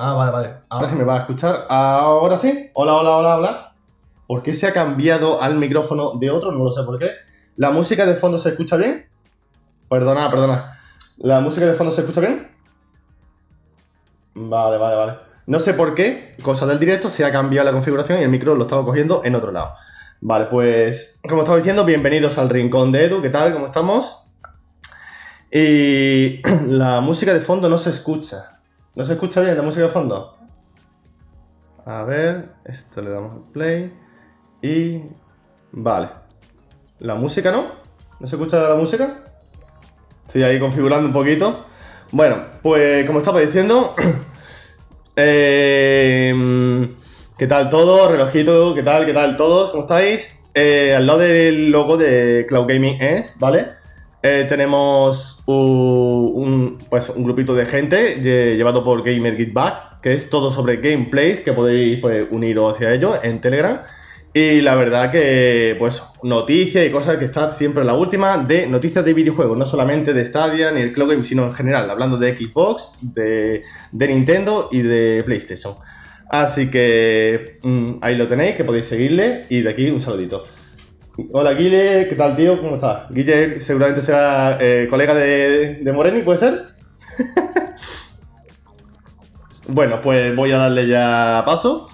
Ah, vale, vale. Ahora sí me va a escuchar. Ahora sí. Hola, hola, hola, hola. ¿Por qué se ha cambiado al micrófono de otro? No lo sé por qué. ¿La música de fondo se escucha bien? Perdona, perdona. ¿La música de fondo se escucha bien? Vale, vale, vale. No sé por qué, cosa del directo, se ha cambiado la configuración y el micro lo estaba cogiendo en otro lado. Vale, pues como estaba diciendo, bienvenidos al rincón de Edu. ¿Qué tal? ¿Cómo estamos? Y la música de fondo no se escucha. ¿No se escucha bien la música de fondo? A ver, esto le damos play. Y... Vale. ¿La música no? ¿No se escucha la música? Estoy ahí configurando un poquito. Bueno, pues como estaba diciendo... eh, ¿Qué tal todo? Relojito, ¿qué tal? ¿Qué tal todos? ¿Cómo estáis? Eh, al lado del logo de Cloud Gaming es, ¿vale? Eh, tenemos un, pues, un grupito de gente llevado por Gamer Get que es todo sobre gameplays, que podéis pues, uniros hacia ello en Telegram. Y la verdad que, pues, noticias y cosas que estar siempre la última de noticias de videojuegos, no solamente de Stadia ni el Cloud Game, sino en general, hablando de Xbox, de, de Nintendo y de PlayStation. Así que mmm, ahí lo tenéis, que podéis seguirle y de aquí un saludito. Hola Guille, ¿qué tal tío? ¿Cómo estás? Guille seguramente será eh, colega de, de, Moreni, ¿puede ser? bueno, pues voy a darle ya paso.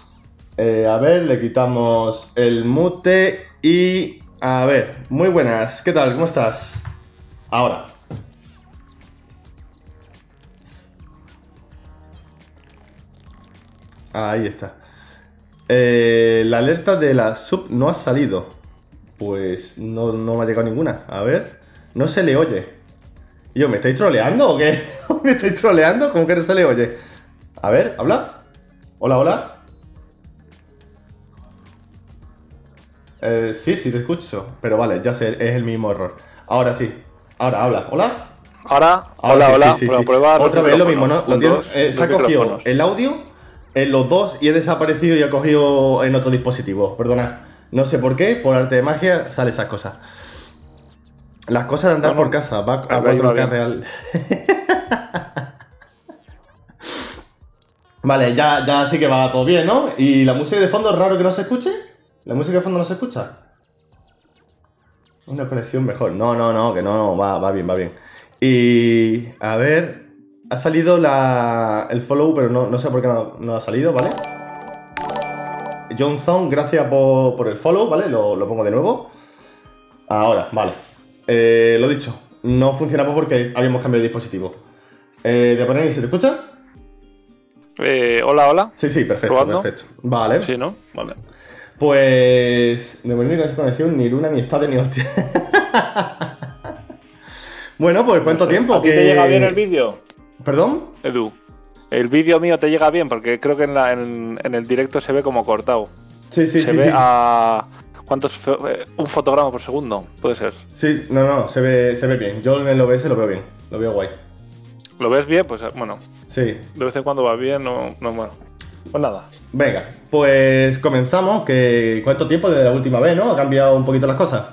Eh, a ver, le quitamos el mute y... A ver, muy buenas, ¿qué tal? ¿Cómo estás? Ahora. Ahí está. Eh, la alerta de la sub no ha salido. Pues no, no, me ha llegado ninguna. A ver. No se le oye. Yo, ¿me estáis troleando o qué? ¿Me estáis troleando? ¿Cómo que no se le oye? A ver, habla. Hola, hola. Eh, sí, sí, te escucho. Pero vale, ya sé, es el mismo error. Ahora sí. Ahora, habla. ¿Hola? Ahora, hola, hola. Sí, sí, sí. Prueba Otra vez lo mismo, ¿no? Lo tiene, dos, eh, se ha cogido el audio en los dos y he desaparecido y ha cogido en otro dispositivo. Perdona. No sé por qué, por arte de magia, sale esas cosas. Las cosas de andar No, no. por casa, va a A ver, 4K bien. real. vale, ya, ya sí que va todo bien, ¿no? ¿Y la música de fondo es raro que no se escuche? ¿La música de fondo no se escucha? Una conexión mejor. No, no, no, que no, va, va bien, va bien. Y a ver, ha salido la, el follow, pero no, no sé por qué no, no ha salido, ¿vale? Johnson, gracias por, por el follow, ¿vale? Lo, lo pongo de nuevo. Ahora, vale. Eh, lo dicho, no funcionaba porque habíamos cambiado de dispositivo. Eh, ¿De poner se te escucha? Eh, hola, hola. Sí, sí, perfecto, ¿Probando? perfecto. Vale. Sí, ¿no? Vale. Pues. De momento no hay conexión ni luna, ni estado, ni hostia. bueno, pues ¿cuánto tiempo? ¿A ti que... te llega bien el vídeo, ¿Perdón? Edu? El vídeo mío te llega bien porque creo que en, la- en- en el directo se ve como cortado. Sí, sí, se sí. ve sí. a. ¿Cuántos? eh, Un fotograma por segundo, puede ser. Sí, no, no, se ve, se ve bien. Yo en el OBS lo veo bien. Lo veo guay. ¿Lo ves bien? Pues eh, bueno, Sí. de vez en cuando va bien, no, no bueno. Pues nada. Venga, pues comenzamos. Que ¿Cuánto tiempo desde la última vez, no? Ha cambiado un poquito las cosas.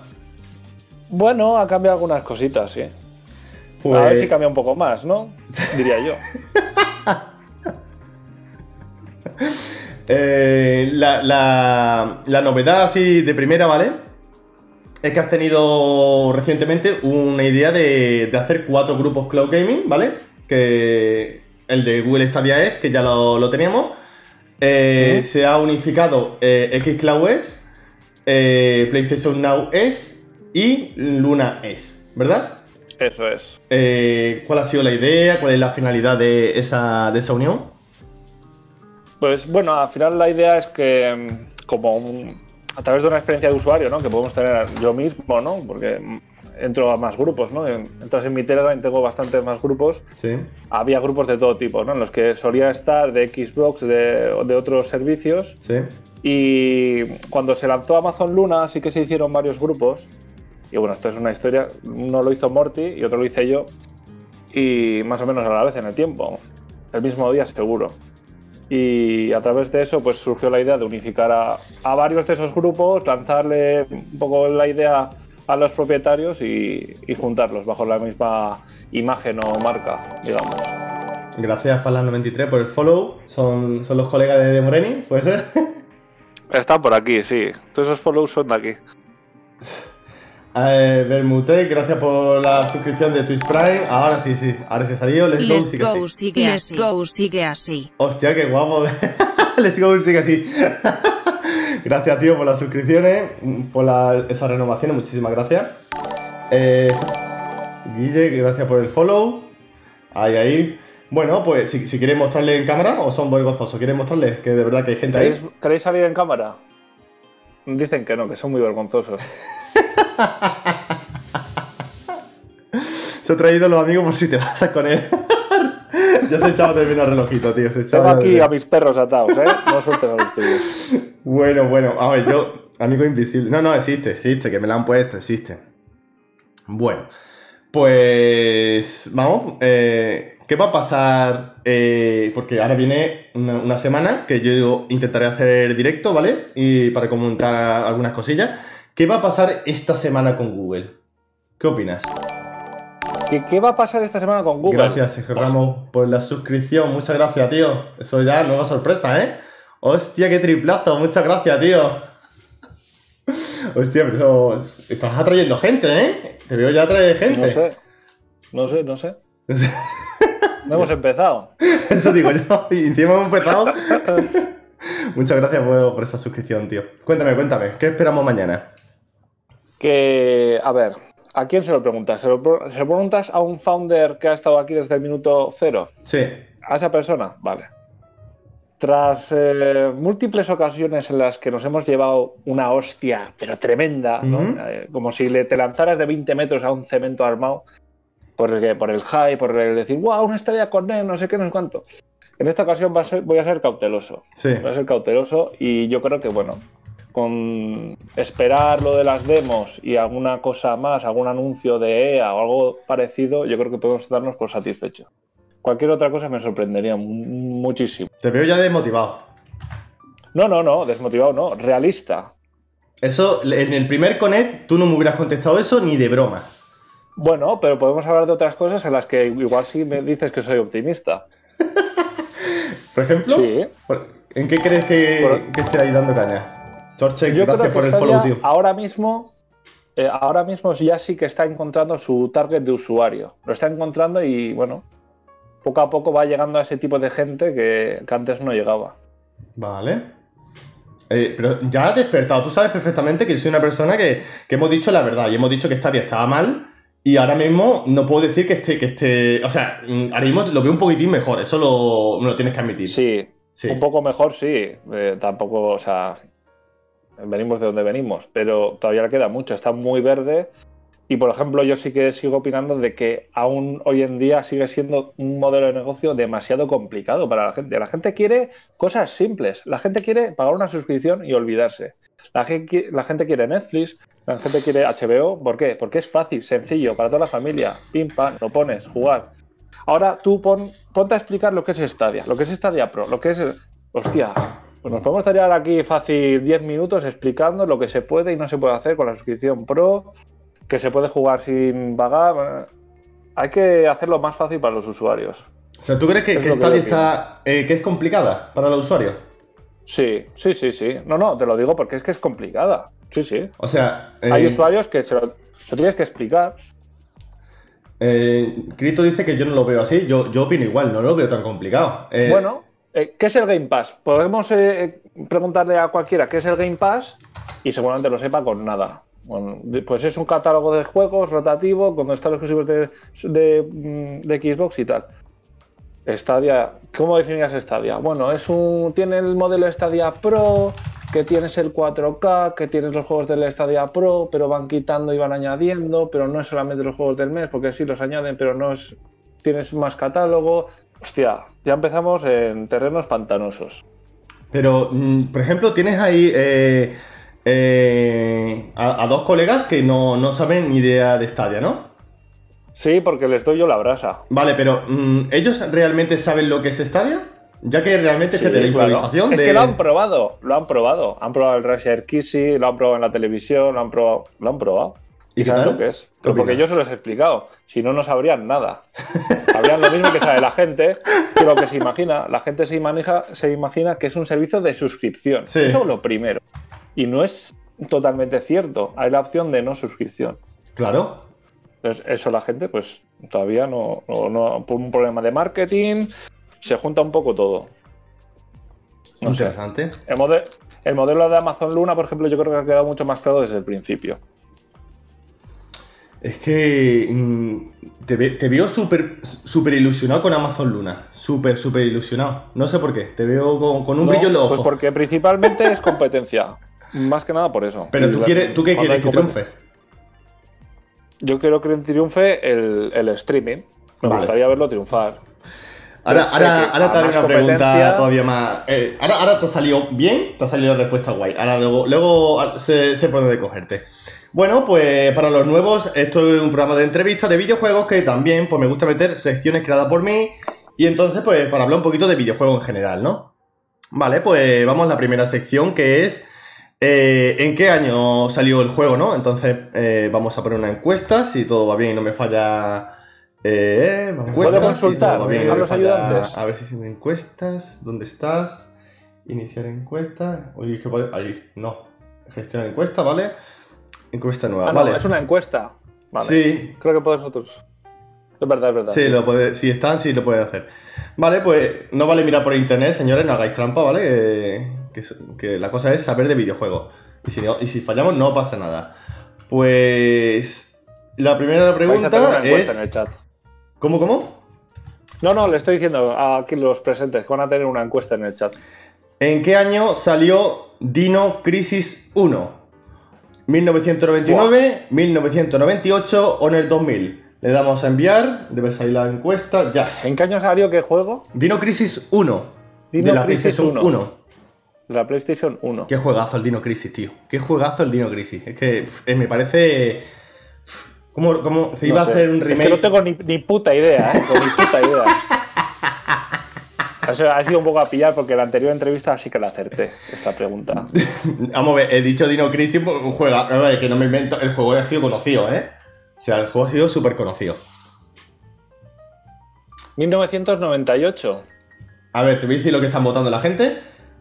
Bueno, ha cambiado algunas cositas, sí. Pues... A ver si cambia un poco más, ¿no? Diría yo. Eh, la, la- la novedad así de primera, ¿vale? Es que has tenido recientemente una idea de, de hacer cuatro grupos Cloud Gaming, ¿vale? Que el de Google Stadia es, que ya lo, lo teníamos. Eh. Se ha unificado eh, Xcloud es, eh, PlayStation Now es y Luna es, ¿verdad? Eso es. Eh, ¿Cuál ha sido la idea? ¿Cuál es la finalidad de esa, de esa unión? Pues bueno, al final la idea es que mm, como un- a través de una experiencia de usuario, ¿no? Que podemos tener yo mismo, ¿no? Porque mm, entro a más grupos, ¿no? En- Entras en mi Telegram y tengo bastantes más grupos. Sí. Había grupos de todo tipo, ¿no? En los que solía estar de Xbox, de, de otros servicios. Sí. Y cuando se lanzó Amazon Luna, sí que se hicieron varios grupos. Y bueno, esto es una historia. Uno lo hizo Morty y otro lo hice yo. Y más o menos a la vez en el tiempo. El mismo día, seguro. Y a través de eso, pues surgió la idea de unificar a, a varios de esos grupos, lanzarle un poco la idea a los propietarios y, y juntarlos bajo la misma imagen o marca, digamos. Gracias para 93 por el follow. Son, son los colegas de, de Moreni, ¿puede ser? Están por aquí, sí. Todos esos follows son de aquí. Eh, Bermutec, gracias por la suscripción de Twitch Prime. Ahora sí, sí, ahora se ha salido. Let's, Let's go, sigue go, así. sigue así. Let's go, sigue así. Hostia, qué guapo. Let's go, sigue así. gracias, tío, por las suscripciones, por la- esas renovaciones. Muchísimas gracias. Eh, Guille, gracias por el follow. Ahí, ahí. Bueno, pues si, si queréis mostrarle en cámara o son vergonzosos, ¿queréis mostrarles que de verdad que hay gente ¿Queréis, ahí? queréis salir en cámara? Dicen que no, que son muy vergonzosos. Se ha traído los amigos por si te vas con él. Yo te echaba de menos relojito, tío. te Tengo aquí a mis perros atados, ¿eh? No suelten a los tuyos. Bueno, bueno, a ver, yo, amigo invisible. No, no, existe, existe, que me la han puesto, existe. Bueno, pues vamos, eh, ¿qué va a pasar? Eh, porque ahora viene una, una semana que yo intentaré hacer directo, ¿vale? Y para comentar algunas cosillas. ¿Qué va a pasar esta semana con Google? ¿Qué opinas? ¿Qué, qué va a pasar esta semana con Google? Gracias, Sergio Ramos, por la suscripción. Muchas gracias, tío. Eso ya, nueva sorpresa, ¿eh? Hostia, qué triplazo. Muchas gracias, tío. Hostia, pero estás atrayendo gente, ¿eh? Te veo ya atraer gente. No sé. No sé, no sé. No hemos empezado. Eso digo yo. Y encima hemos empezado. Muchas gracias por, por esa suscripción, tío. Cuéntame, cuéntame. ¿Qué esperamos mañana? Que, a ver, ¿a quién se lo preguntas? ¿Se lo, pro- se lo preguntas a un founder que ha estado aquí desde el minuto cero? Sí. ¿A esa persona? Vale. Tras eh, múltiples ocasiones en las que nos hemos llevado una hostia, pero tremenda. Eh, como si le, te lanzaras de 20 metros a un cemento armado, por el, por el hype, por el decir, wow, una estrella con él, no sé qué, no sé cuánto. En esta ocasión va a ser- voy a ser cauteloso. Sí. Voy a ser cauteloso y yo creo que, bueno, con esperar lo de las demos y alguna cosa más, algún anuncio de EA o algo parecido, yo creo que podemos darnos por satisfechos. Cualquier otra cosa me sorprendería mu- muchísimo. Te veo ya desmotivado. No, no, no, desmotivado no, realista. Eso, en el primer Connect, tú no me hubieras contestado eso ni de broma. Bueno, pero podemos hablar de otras cosas en las que igual sí me dices que soy optimista. Por ejemplo, Sí. ¿en qué crees que esté ahí dando caña? Torche, Yo gracias creo que por el follow, tío. ahora mismo, eh, ahora mismo ya sí que está encontrando su target de usuario. Lo está encontrando y bueno, poco a poco va llegando a ese tipo de gente que, que antes no llegaba. Vale. Eh, pero ya has despertado. Tú sabes perfectamente que soy una persona que, que hemos dicho la verdad y hemos dicho que Stadia estaba mal. Y ahora mismo no puedo decir que esté, que esté. O sea, mm, ahora mismo lo veo un poquitín mejor. Eso lo, me lo tienes que admitir. Sí, Sí. un poco mejor sí. Eh, tampoco, o sea, venimos de donde venimos, pero todavía le queda mucho. Está muy verde. Y por ejemplo, yo sí que sigo opinando de que aún hoy en día sigue siendo un modelo de negocio demasiado complicado para la gente. La gente quiere cosas simples. La gente quiere pagar una suscripción y olvidarse. La gente, la gente quiere Netflix, la gente quiere HBO. ¿Por qué? Porque es fácil, sencillo, para toda la familia. Pim, pam, lo pones, jugar. Ahora tú pon, ponte a explicar lo que es Stadia, lo que es Stadia Pro, lo que es... Hostia, pues nos podemos tirar aquí fácil 10 minutos explicando lo que se puede y no se puede hacer con la suscripción Pro, que se puede jugar sin pagar. Bueno, Hay que hacerlo más fácil para los usuarios. O sea, ¿tú crees que, Es que lo que Stadia yo está. eh, que es complicada para los usuarios? Sí, sí, sí, sí. No, no, te lo digo porque es que es complicada. Sí, sí. O sea. eh, Hay usuarios que se lo, se lo tienes que explicar. eh, Crito dice que yo no lo veo así. Yo, yo opino igual, no lo veo tan complicado. Eh, Bueno, eh, ¿qué es el Game Pass? Podemos eh, preguntarle a cualquiera qué es el Game Pass y seguramente lo sepa con nada. Pues es un catálogo de juegos rotativo con están los exclusivos mm, de Xbox y tal. Stadia, ¿cómo definirías Stadia? Bueno, es un tiene el modelo Stadia Pro, que tienes el 4K, que tienes los juegos del Stadia Pro, pero van quitando y van añadiendo, pero no es solamente los juegos del mes, porque sí los añaden, pero no es tienes más catálogo. Hostia, ya empezamos en terrenos pantanosos. Pero, mm, por ejemplo, tienes ahí eh, eh, a, a dos colegas que no, no saben ni idea de Stadia, ¿no? Sí, porque les doy yo la brasa. Vale, pero mm, ¿ellos realmente saben lo que es Stadia? Ya que realmente Sí, es que de la claro. improvisación Es de... que lo han probado, lo han probado. Han probado el Rusher Kissy, lo han probado en la televisión, lo han probado. Lo han probado. ¿Y, sabes lo que es? ¿Qué Pues porque yo se los he explicado. Si no, no sabrían nada. Sabrían lo mismo que sabe la gente, que lo que se imagina. La gente se imagina, se imagina que es un servicio de suscripción. Sí. Eso es lo primero. Y no es totalmente cierto. Hay la opción de no suscripción. Claro. Entonces, eso la gente, pues todavía no, no, no- por un problema de marketing, se junta un poco todo. No sé. Interesante. El, mode- el modelo de Amazon Luna, por ejemplo, yo creo que ha quedado mucho más claro desde el principio. Es que mm, te, ve- te veo súper súper ilusionado con Amazon Luna. Súper, súper ilusionado. No sé por qué. Te veo con, con un No, brillo en los Pues ojos. porque principalmente es competencia. Más que nada por eso. Pero Y tú, quieres, ¿tú qué quieres? ¿Que triunfe? Yo quiero que triunfe el, el streaming. Me Vale. gustaría verlo triunfar. Ahora, ahora, ahora te haré una pregunta todavía más. eh, ahora, ahora te ha salido bien, te ha salido la respuesta guay. Ahora luego, luego sé, sé por dónde cogerte. Bueno, pues para los nuevos, esto es un programa de entrevistas de videojuegos que también pues, me gusta meter secciones creadas por mí. Y entonces, pues, para hablar un poquito de videojuegos en general, ¿no? Vale, pues vamos a la primera sección que es. eh, ¿En qué año salió el juego, no? Entonces, eh, vamos a poner una encuesta, si todo va bien y no me falla. Eh, encuestas, ¿Puedo si consultar todo va bien y a los falla- ayudantes? A ver si son encuestas. ¿Dónde estás? Iniciar encuesta. Oye, ¿qué pone? Ahí, no. Gestionar encuesta, ¿vale? Encuesta nueva, Ah, no, vale. es una encuesta. Vale. Sí, Creo que podéis otros. Es verdad, es verdad. Sí, lo puede, si están, sí lo pueden hacer. Vale, pues no vale mirar por internet, señores, no hagáis trampa, ¿vale? Que, que, que la cosa es saber de videojuegos. Y si, no- y si fallamos, no pasa nada. Pues. La primera pregunta es. en el chat. ¿Cómo, cómo? No, no, le estoy diciendo a aquí los presentes que van a tener una encuesta en el chat. ¿En qué año salió Dino Crisis 1? ¿1999, 1998 o en el 2000? Le damos a enviar, debe salir la encuesta, ya. ¿En qué año salió qué juego? Dino Crisis 1. Dino de la Crisis PlayStation 1. 1. De la PlayStation 1. Qué juegazo el Dino Crisis, tío. Qué juegazo el Dino Crisis. Es que eh, me parece. ¿Cómo, cómo se iba No a hacer un Es remake? que no tengo ni, ni puta idea, ¿eh? Ni puta idea. Eso ha sido un poco a pillar porque la anterior entrevista sí que la acerté, esta pregunta. Vamos a ver, he dicho Dino Crisis, pues, un juego. A ver, que no me invento. El juego ha sido conocido, ¿eh? O sea, el juego ha sido súper conocido. 1998. A ver, te voy a decir lo que están votando la gente.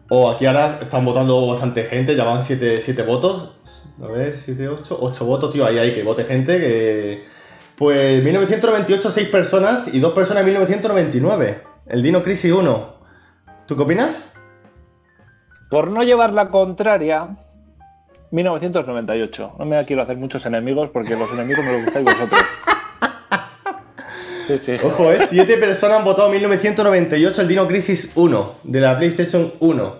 O aquí ahora están votando bastante gente, ya van 7 votos. A ver, 7, 8, 8 votos, tío. Ahí hay que vote gente. Que... Pues 1998, 6 personas y 2 personas en 1999. El Dino Crisis 1. ¿Tú qué opinas? Por no llevar la contraria, 1998. No me quiero hacer muchos enemigos porque los enemigos me los gustáis vosotros. Sí, sí. Ojo, eh. 7 personas han votado 1998 el Dino Crisis 1 de la PlayStation 1.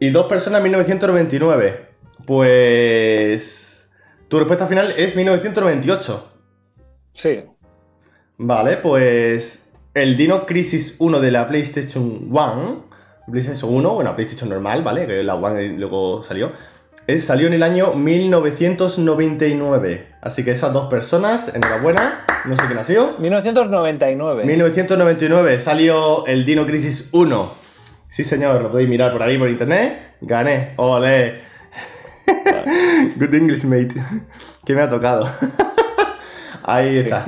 Y 2 personas 1999. Pues. Tu respuesta final es 1998. Sí. Vale, pues el Dino Crisis 1 de la PlayStation 1, PlayStation 1, bueno, PlayStation normal, ¿vale? Que la One luego salió, eh, salió en el año 1999. Así que esas dos personas, enhorabuena, no sé quién ha sido. 1999. 1999 salió el Dino Crisis 1. Sí, señor, lo podéis mirar por ahí por internet. Gané, ole. Good English, mate. Que me ha tocado. ahí está.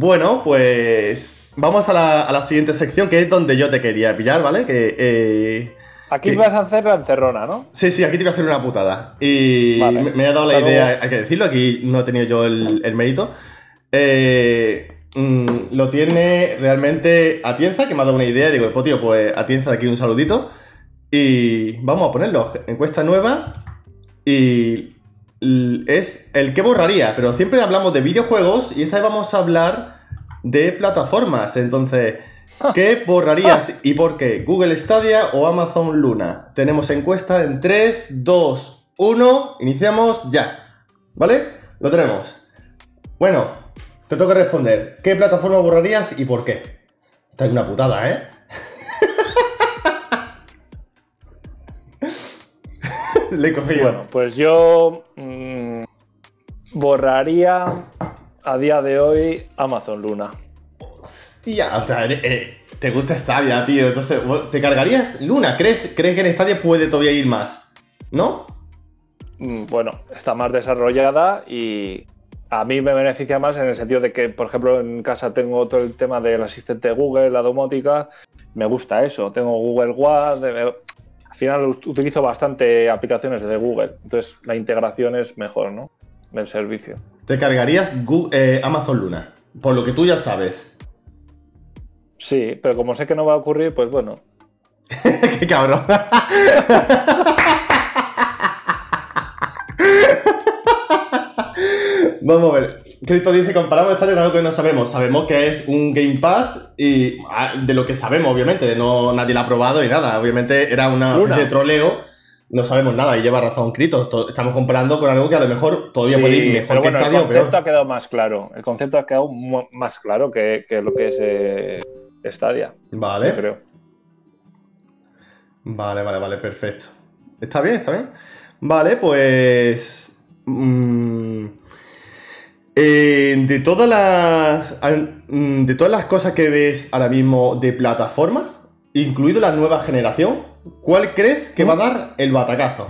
Bueno, pues vamos a la, a la siguiente sección, que es donde yo te quería pillar, ¿vale? Que eh, Aquí ¿Qué? vas a hacer la encerrona, ¿no? Sí, sí, aquí te voy a hacer una putada. Y Vale. me, me ha dado la idea, hay que decirlo, aquí no he tenido yo el, el mérito. Eh, mm, lo tiene realmente Atienza, que me ha dado una idea. Digo, pues tío, pues Atienza, de aquí un saludito. Y vamos a ponerlo. Encuesta nueva. Y es el que borraría. Pero siempre hablamos de videojuegos y esta vez vamos a hablar de plataformas. Entonces, ¿qué borrarías y por qué? ¿Google Stadia o Amazon Luna? Tenemos encuesta en 3, 2, 1. Iniciamos ya. ¿Vale? Lo tenemos. Bueno, te toca responder. ¿Qué plataforma borrarías y por qué? Esta es una putada, ¿eh? Le cogido. Bueno, pues yo mm, borraría a día de hoy Amazon Luna. Hostia, eres- eh, te gusta Stadia, tío. Entonces, ¿te cargarías Luna? ¿Crees, ¿Crees que en Stadia puede todavía ir más? ¿No? mm, bueno, está más desarrollada y a mí me beneficia más en el sentido de que, por ejemplo, en casa tengo todo el tema del asistente Google, la domótica, me gusta eso. Tengo Google One, final utilizo bastante aplicaciones de Google, entonces la integración es mejor, ¿no? Del servicio. Te cargarías eh, Amazon Luna, por lo que tú ya sabes. Sí, pero como sé que no va a ocurrir, pues bueno. Qué cabrón. Vamos a ver. Cristo dice, comparamos estadio con algo que no sabemos. Sabemos que es un Game Pass y ah, de lo que sabemos, obviamente, no, nadie lo ha probado y nada. Obviamente era una especie de troleo. No sabemos nada y lleva razón Cristo. Esto- Estamos comparando con algo que a lo mejor todavía Sí, puede ir mejor pero que bueno, el estadio, concepto pero... ha quedado más claro. El concepto ha quedado más claro que, que lo que es eh, Stadia, Vale. creo. Vale, vale, vale, perfecto. Está bien, está bien. Vale, pues. mm, eh, de todas las. mm, De todas las cosas que ves ahora mismo de plataformas, incluido la nueva generación, ¿cuál crees que va a dar el batacazo?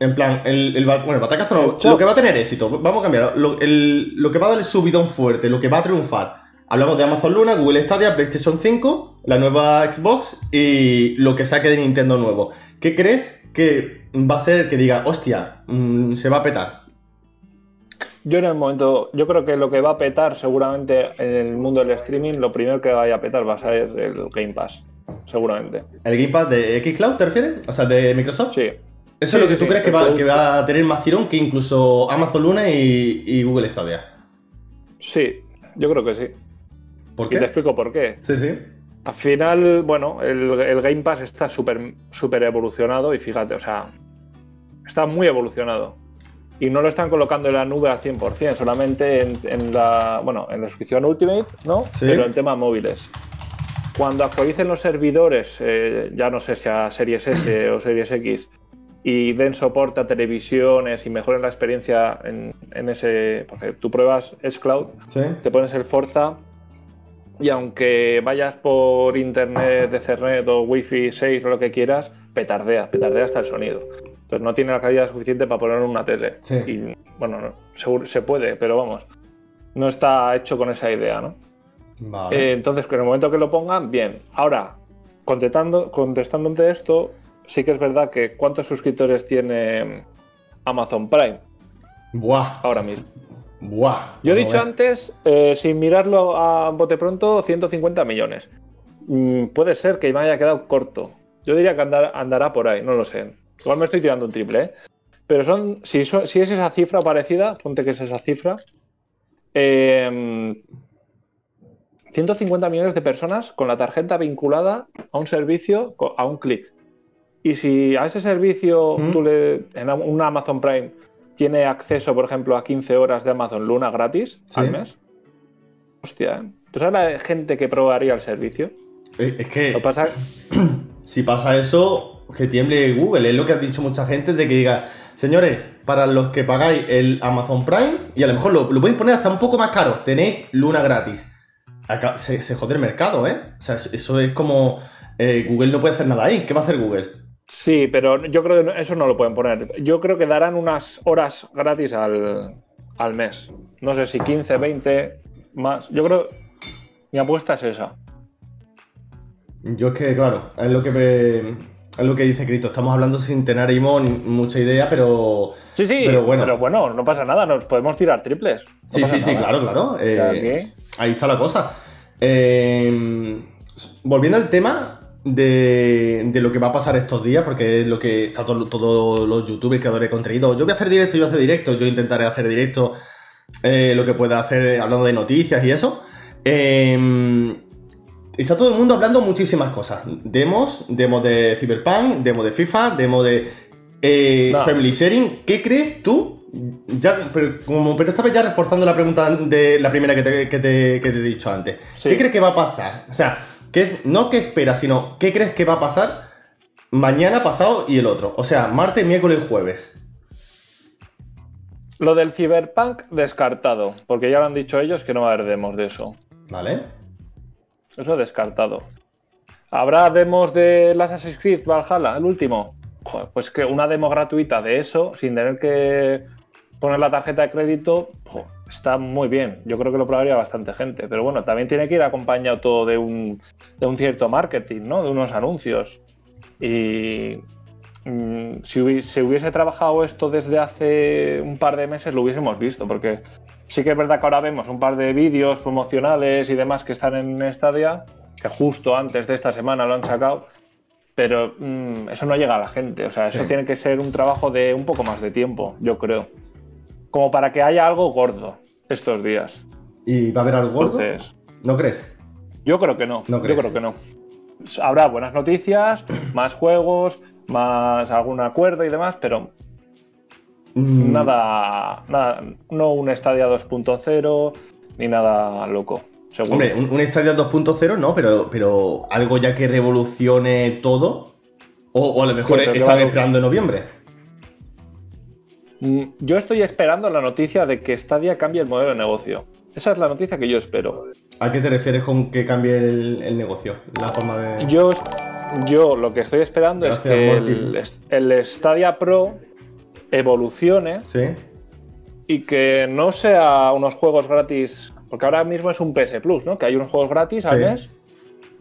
En plan, el, bueno, el batacazo no, lo que va a tener éxito. Vamos a cambiar. Lo, el- lo que va a dar el subidón fuerte, lo que va a triunfar. Hablamos de Amazon Luna, Google Stadia, PlayStation 5, la nueva Xbox y lo que saque de Nintendo nuevo. ¿Qué crees que va a ser que diga, hostia, mm, se va a petar? Yo en el momento, yo creo que lo que va a petar seguramente en el mundo del streaming, lo primero que vaya a petar va a ser el Game Pass, seguramente. ¿El Game Pass de Xcloud te refieres? O sea, de Microsoft. Sí. Eso Sí, es lo que sí, tú sí, crees que va, que va a tener más tirón que incluso Amazon Luna y, y Google Stadia. Sí, yo creo que sí. ¿Por Y te qué? explico por qué. Sí, sí. Al final, bueno, el, el Game Pass está súper súper evolucionado y fíjate, o sea, está muy evolucionado. Y no lo están colocando en la nube al 100%, solamente en, en la, bueno, en la suscripción Ultimate, ¿no? Sí. Pero en tema móviles. Cuando actualicen los servidores, eh, ya no sé si a Series S o Series X, y den soporte a televisiones y mejoren la experiencia en, en ese... Porque tú pruebas Xcloud Sí. te pones el Forza y aunque vayas por internet, Ethernet o Wi-Fi 6 o lo que quieras, petardea, petardea hasta el sonido. Entonces no tiene la calidad suficiente para poner una tele. Sí. Y bueno, no, seguro- se puede, pero vamos, no está hecho con esa idea, ¿no? Vale. Eh, entonces, en el momento que lo pongan, bien. Ahora, contestando, contestándote esto, sí que es verdad que ¿cuántos suscriptores tiene Amazon Prime Buah. ahora mismo? Buah. Yo he Vamos dicho antes, eh, sin mirarlo a bote pronto, 150 millones. Mm, puede ser que me haya quedado corto. Yo diría que andar- andará por ahí, no lo sé. Igual me estoy tirando un triple, ¿eh? Pero son, si, so- si es esa cifra parecida, ponte que es esa cifra, eh, 150 millones de personas con la tarjeta vinculada a un servicio, a un clic. Y si a ese servicio Mm. tú le, en un Amazon Prime tiene acceso, por ejemplo, a 15 horas de Amazon Luna gratis Sí. al mes, hostia, ¿eh? ¿tú sabes la gente que probaría el servicio? Eh, Es que Lo que pasa si pasa eso, que tiemble Google. Es lo que ha dicho mucha gente de que diga, señores, para los que pagáis el Amazon Prime, y a lo mejor lo, lo podéis poner hasta un poco más caro, tenéis Luna gratis. Acá se, se jode el mercado, ¿eh? O sea, eso es como... eh, Google no puede hacer nada ahí. ¿Qué va a hacer Google? Sí, pero yo creo que eso no lo pueden poner. Yo creo que darán unas horas gratis al, al mes. No sé si 15, 20, más. Yo creo. Mi apuesta es esa. Yo es que, claro, es lo que, me- es lo que dice Cristo. Estamos hablando sin tener mismo ni- mucha idea, pero... Sí, sí, Pero pero bueno. bueno, no pasa nada, nos podemos tirar triples. No Sí, sí, sí, claro, claro. Eh, Ahí está la cosa. Eh, volviendo al tema de, de lo que va a pasar estos días, porque es lo que está todo- todos los youtubers, creadores de contenido. Yo voy a hacer directo, yo voy a hacer directo, yo intentaré hacer directo eh, lo que pueda hacer hablando de noticias y eso. Eh, está todo el mundo hablando muchísimas cosas. Demos, demos de Cyberpunk, demos de FIFA, demos de eh, No. Family Sharing. ¿Qué crees tú? Ya, pero, como, pero esta vez ya reforzando la pregunta de la primera que te, que te- que te he dicho antes. Sí. ¿Qué crees que va a pasar? O sea, ¿qué es, no qué esperas, sino qué crees que va a pasar mañana, pasado y el otro. O sea, martes, miércoles y jueves. Lo del Cyberpunk descartado, porque ya lo han dicho ellos que no va a haber demos de eso. ¿Vale? Eso descartado. ¿Habrá demos del Assassin's Creed Valhalla, el último? pues que una demo gratuita de eso, sin tener que poner la tarjeta de crédito, está muy bien. Yo creo que lo probaría bastante gente. Pero bueno, también tiene que ir acompañado todo de un, de un cierto marketing, ¿no? De unos anuncios. Y mm, si se hubiese trabajado esto desde hace un par de meses, lo hubiésemos visto, porque sí que es verdad que ahora vemos un par de vídeos promocionales y demás que están en Stadia, que justo antes de esta semana lo han sacado, pero mm, eso no llega a la gente. O sea, eso Sí. tiene que ser un trabajo de un poco más de tiempo, yo creo. Como para que haya algo gordo estos días. ¿Y va a haber algo gordo? Entonces, ¿No crees? yo creo que no. ¿No yo crees? creo que no. Habrá buenas noticias, más juegos, más algún acuerdo y demás, pero Mm, nada, nada, no un Stadia 2.0 ni nada loco. Seguro. Hombre, un, un Stadia 2.0 no, pero, pero algo ya que revolucione todo. O, o a lo mejor Sí, están esperando en noviembre. Mm, Yo estoy esperando la noticia de que Stadia cambie el modelo de negocio. Esa es la noticia que yo espero. ¿A qué te refieres con que cambie el, el negocio? La forma de. Yo, yo lo que estoy esperando Gracias, es que el, el Stadia Pro evolucione Sí. y que no sea unos juegos gratis, porque ahora mismo es un PS Plus, ¿no? Que hay unos juegos gratis al Sí. mes,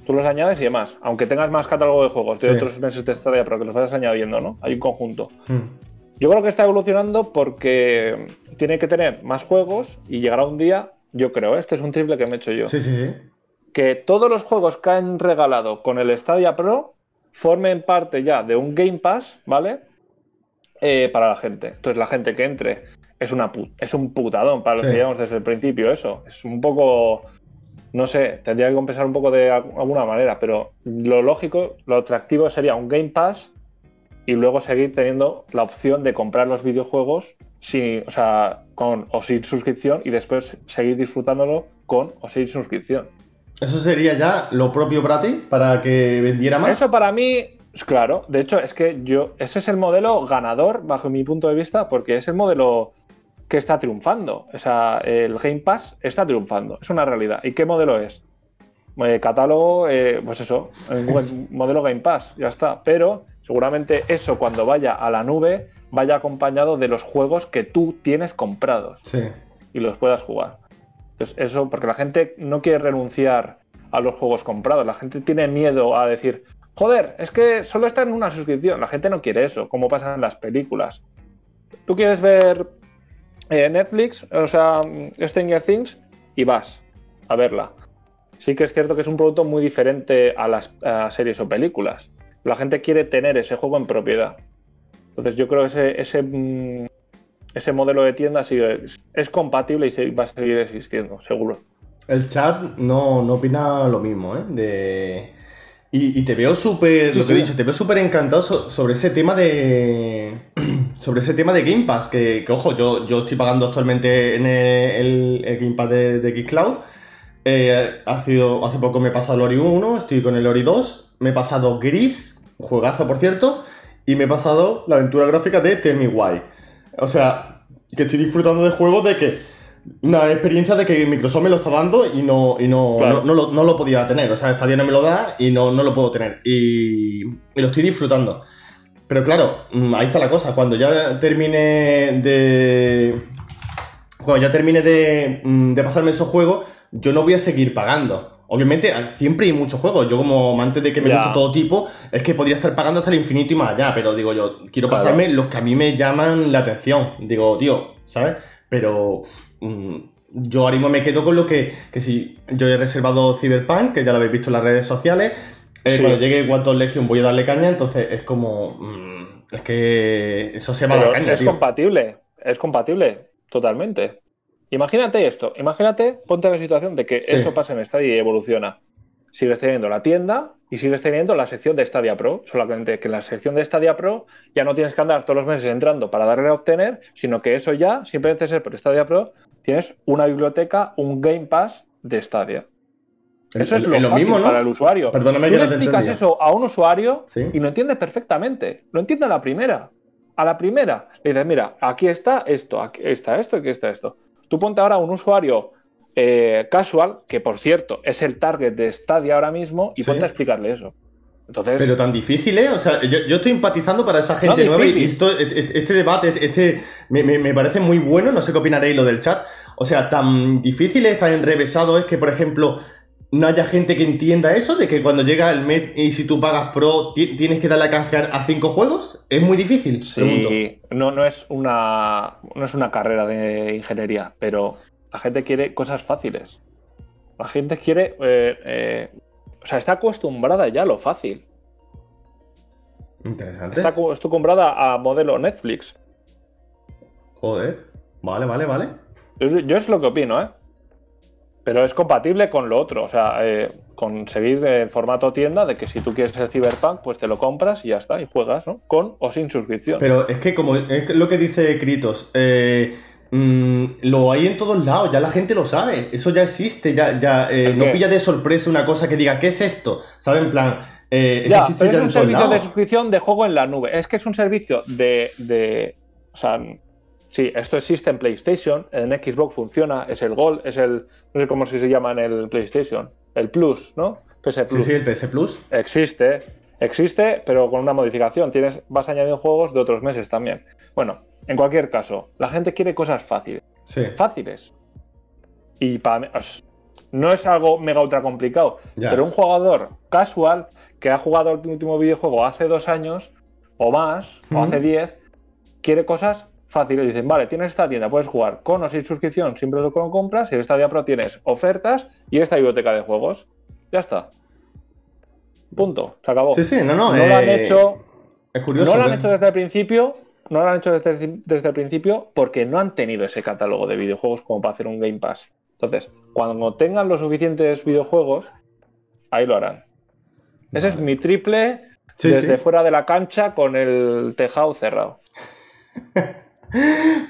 tú los añades y demás, aunque tengas más catálogo de juegos de Sí. otros meses de Stadia, pero que los vayas añadiendo, ¿no? Hay un conjunto. Mm. Yo creo que está evolucionando porque tiene que tener más juegos y llegará un día, yo creo, ¿eh? este es un triple que me he hecho yo, Sí, sí, sí. que todos los juegos que han regalado con el Stadia Pro formen parte ya de un Game Pass, ¿vale? Eh, para la gente. Entonces la gente que entre es, una es un putadón para los Sí. que llevamos desde el principio eso. Es un poco, no sé, tendría que compensar un poco de al- alguna manera, pero lo lógico, lo atractivo sería un Game Pass y luego seguir teniendo la opción de comprar los videojuegos sin, o sea, con o sin suscripción y después seguir disfrutándolo con o sin suscripción. Eso sería ya lo propio para ti, para que vendiera más. Eso para mí, claro, de hecho es que yo, ese es el modelo ganador bajo mi punto de vista porque es el modelo que está triunfando. O sea, el Game Pass está triunfando, es una realidad. ¿Y qué modelo es? Eh, catálogo, eh, pues eso, modelo Game Pass, ya está. Pero seguramente eso cuando vaya a la nube vaya acompañado de los juegos que tú tienes comprados Sí. y los puedas jugar. Entonces, eso, porque la gente no quiere renunciar a los juegos comprados. La gente tiene miedo a decir, joder, es que solo está en una suscripción. La gente no quiere eso, como pasa en las películas. Tú quieres ver eh, Netflix, o sea, Stranger Things, y vas a verla. Sí que es cierto que es un producto muy diferente a las series o películas. La gente quiere tener ese juego en propiedad. Entonces yo creo que ese, ese, mm, ese modelo de tienda sigue- es, compatible y va a seguir existiendo, seguro. El chat no, no opina lo mismo, ¿eh? De... Y, y te veo súper, Sí, lo que he dicho, te veo súper encantado so- sobre ese tema de... sobre ese tema de Game Pass, que, que, ojo, yo, yo estoy pagando actualmente en el, el- el Game Pass de, de Xcloud. Eh, ha sido, hace poco me he pasado el Ori 1, estoy con el Ori 2, me he pasado Gris, juegazo por cierto, y me he pasado la aventura gráfica de Tell Me Why. O sea, que estoy disfrutando de juegos de que una experiencia de que Microsoft me lo está dando y no, y no, Claro. no, no lo, no lo podía tener. O sea, Stadia no me lo da y no, no lo puedo tener. Y, y lo estoy disfrutando. Pero claro, mm, ahí está la cosa. Cuando ya termine de. Cuando ya termine de, mm, de pasarme esos juegos, yo no voy a seguir pagando. Obviamente, siempre hay muchos juegos. Yo, como amante de que me Ya. gusta todo tipo, es que podría estar pagando hasta el infinito y más allá. Pero digo yo, quiero Claro. pasarme los que a mí me llaman la atención. Digo, tío, ¿sabes? Pero yo ahora mismo me quedo con lo que, que si yo he reservado Cyberpunk, que ya lo habéis visto en las redes sociales. eh, Sí. Cuando llegue Quantum Legion voy a darle caña, entonces es como. mm, es que eso se va a la caña, es tío. compatible, es compatible, totalmente. Imagínate esto, imagínate, ponte en la situación de que Sí. eso pasa en Stadia y evoluciona. Sigues teniendo la tienda y sigues teniendo la sección de Stadia Pro, solamente que en la sección de Stadia Pro ya no tienes que andar todos los meses entrando para darle a obtener, sino que eso ya, simplemente ser por Stadia Pro, tienes una biblioteca, un Game Pass de Stadia. Eso es lo, lo fácil mismo, ¿no? para el usuario. Perdóname Tú que le explicas entendía. eso a un usuario Sí. y lo entiende perfectamente. Lo entiende a la primera. A la primera. Le dices, mira, aquí está esto, aquí está esto, aquí está esto. Tú ponte ahora un usuario eh, casual, que por cierto es el target de Stadia ahora mismo, y Sí. ponte a explicarle eso. Entonces, Pero tan difícil, ¿eh? O sea, yo, yo estoy empatizando para esa gente No, nueva y esto- este, debate, este me, me- me parece muy bueno, no sé qué opinaréis lo del chat. O sea, tan difícil es, tan enrevesado es que, por ejemplo, no haya gente que entienda eso, de que cuando llega el mes y si tú pagas pro ti- tienes que darle a canjear a cinco juegos. Es muy difícil, pregunto. sí, no, no, es una, no es una carrera de ingeniería, pero la gente quiere cosas fáciles. La gente quiere. eh, eh, o sea, está acostumbrada ya a lo fácil. Interesante. Está co- acostumbrada a modelo Netflix. Joder. Vale, vale, vale. Yo, yo es lo que opino, ¿eh? Pero es compatible con lo otro. O sea, eh, con seguir en formato tienda de que si tú quieres el Cyberpunk, pues te lo compras y ya está, y juegas, ¿no? Con o sin suscripción. Pero es que como es lo que dice Kritos, eh, mm, lo hay en todos lados, ya la gente lo sabe, eso ya existe, ya, ya eh, ¿El no pilla de sorpresa una cosa que diga, ¿qué es esto? ¿Sabes? En plan, eh, eso Ya, existe pero es un servicio de suscripción de juego en la nube. Es que es un servicio de. de o sea, sí, esto existe en PlayStation, en Xbox funciona, es el Gold, es el. No sé cómo se llama en el PlayStation. El Plus, ¿no? PS Sí, Plus. sí, el PS Plus. Existe, existe, pero con una modificación. Tienes, vas añadiendo juegos de otros meses también. Bueno, en cualquier caso, la gente quiere cosas fáciles. Sí, Fáciles. Y para no es algo mega ultra complicado. Ya. Pero un jugador casual que ha jugado el último videojuego hace dos años o más, o hace diez, quiere cosas fáciles. Dicen, vale, tienes esta tienda, puedes jugar con o sin suscripción, siempre lo compras, y en Stadia Pro tienes ofertas y esta biblioteca de juegos. Ya está. Punto. Se acabó. sí, sí, no, no. no lo han eh, hecho, Es curioso. no lo han ¿eh? hecho desde el principio. No lo han hecho desde, desde el principio porque no han tenido ese catálogo de videojuegos como para hacer un Game Pass. Entonces, cuando tengan los suficientes videojuegos, ahí lo harán. Ese es mi triple Sí, desde sí. fuera de la cancha con el tejado cerrado.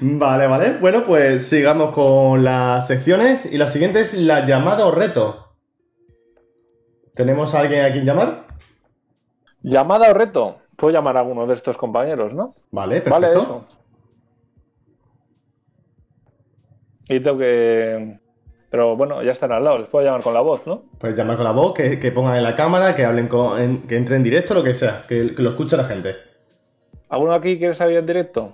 Vale, vale. Bueno, pues sigamos con las secciones. Y la siguiente es la llamada o reto. ¿Tenemos a alguien a quien llamar? Llamada o reto. Puedo llamar a alguno de estos compañeros, ¿no? Vale, perfecto. Vale, eso. Y tengo que. Pero bueno, ya están al lado, les puedo llamar con la voz, ¿no? Pues llamar con la voz, que, que pongan en la cámara, que hablen con, en- que entre en directo, lo que sea, que, que lo escuche la gente. ¿Alguno aquí quiere salir en directo?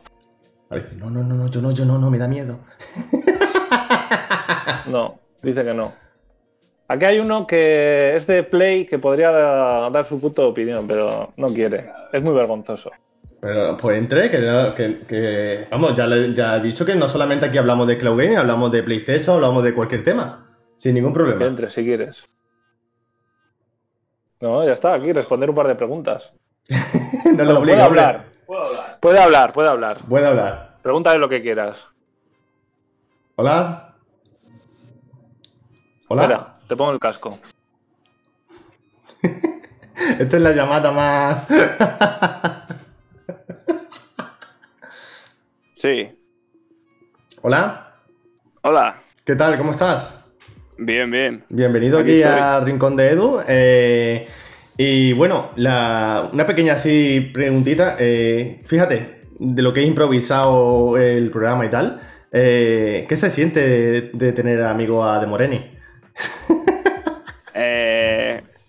Vale, dice, no, no, no, no, yo no, yo no, no, me da miedo. No, dice que no. Aquí hay uno que es de Play que podría da- dar su punto de opinión, pero no quiere. Es muy vergonzoso. Pero pues entre, que, no- que, que- vamos, ya, le- ya he dicho que no solamente aquí hablamos de Cloud Gaming, hablamos de PlayStation, hablamos de cualquier tema, sin ningún Que problema. entre si quieres. No, ya está, aquí responder un par de preguntas. no Bueno, lo obligo, puede hombre. hablar. Puede hablar, puede hablar. Puede hablar. Pregúntale lo que quieras. Hola. Hola. Espera, te pongo el casco. Esta es la llamada más. Sí. Hola. Hola. ¿Qué tal? ¿Cómo estás? Bien, bien. Bienvenido Aquí a Rincón de Edu. eh, y bueno, la- una pequeña así preguntita. eh, fíjate, de lo que he improvisado el programa y tal. eh, ¿Qué se siente de, de tener amigo a De Moreni?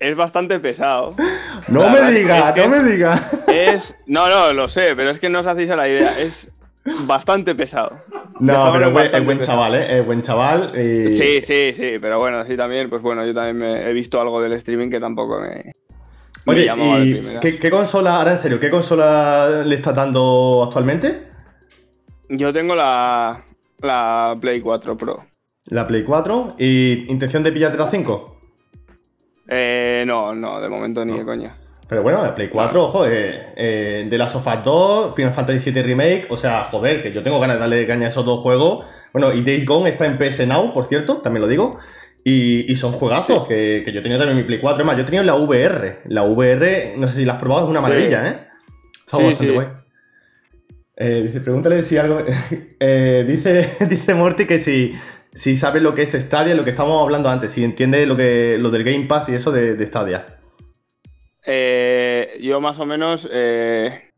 Es bastante pesado. No La me verdad es que no me digas. Es. No, no, lo sé, pero es que no os hacéis a la idea. Es bastante pesado. No, pero es buen, chaval, ¿eh? Es buen chaval. y- Sí, sí, sí, pero bueno, así también, pues bueno, yo también me he visto algo del streaming que tampoco me. me Oye, llamaba de ¿y primera. qué, qué consola, ahora en serio, qué consola le está dando actualmente? Yo tengo la. La Play 4 Pro. La Play 4. ¿Y intención de pillarte la 5? Eh, no, no, de momento ni de coña. Pero bueno, la Play 4, ojo, eh, eh, de Last of Us 2, Final Fantasy VII Remake, o sea, joder, que yo tengo ganas de darle caña a esos dos juegos. Bueno, y Days Gone está en PS Now, por cierto, también lo digo. Y, y son juegazos que, que yo tenía también en mi Play 4. Es más, yo he tenido la VR. La VR, no sé si la has probado, es una Sí. maravilla, ¿eh? Está Sí, bastante guay. Eh, dice, pregúntale si algo. eh, dice, dice Morty que si, si sabe lo que es Stadia, lo que estábamos hablando antes, si entiende lo que lo del Game Pass y eso de, de Stadia. Eh, yo más o menos eh,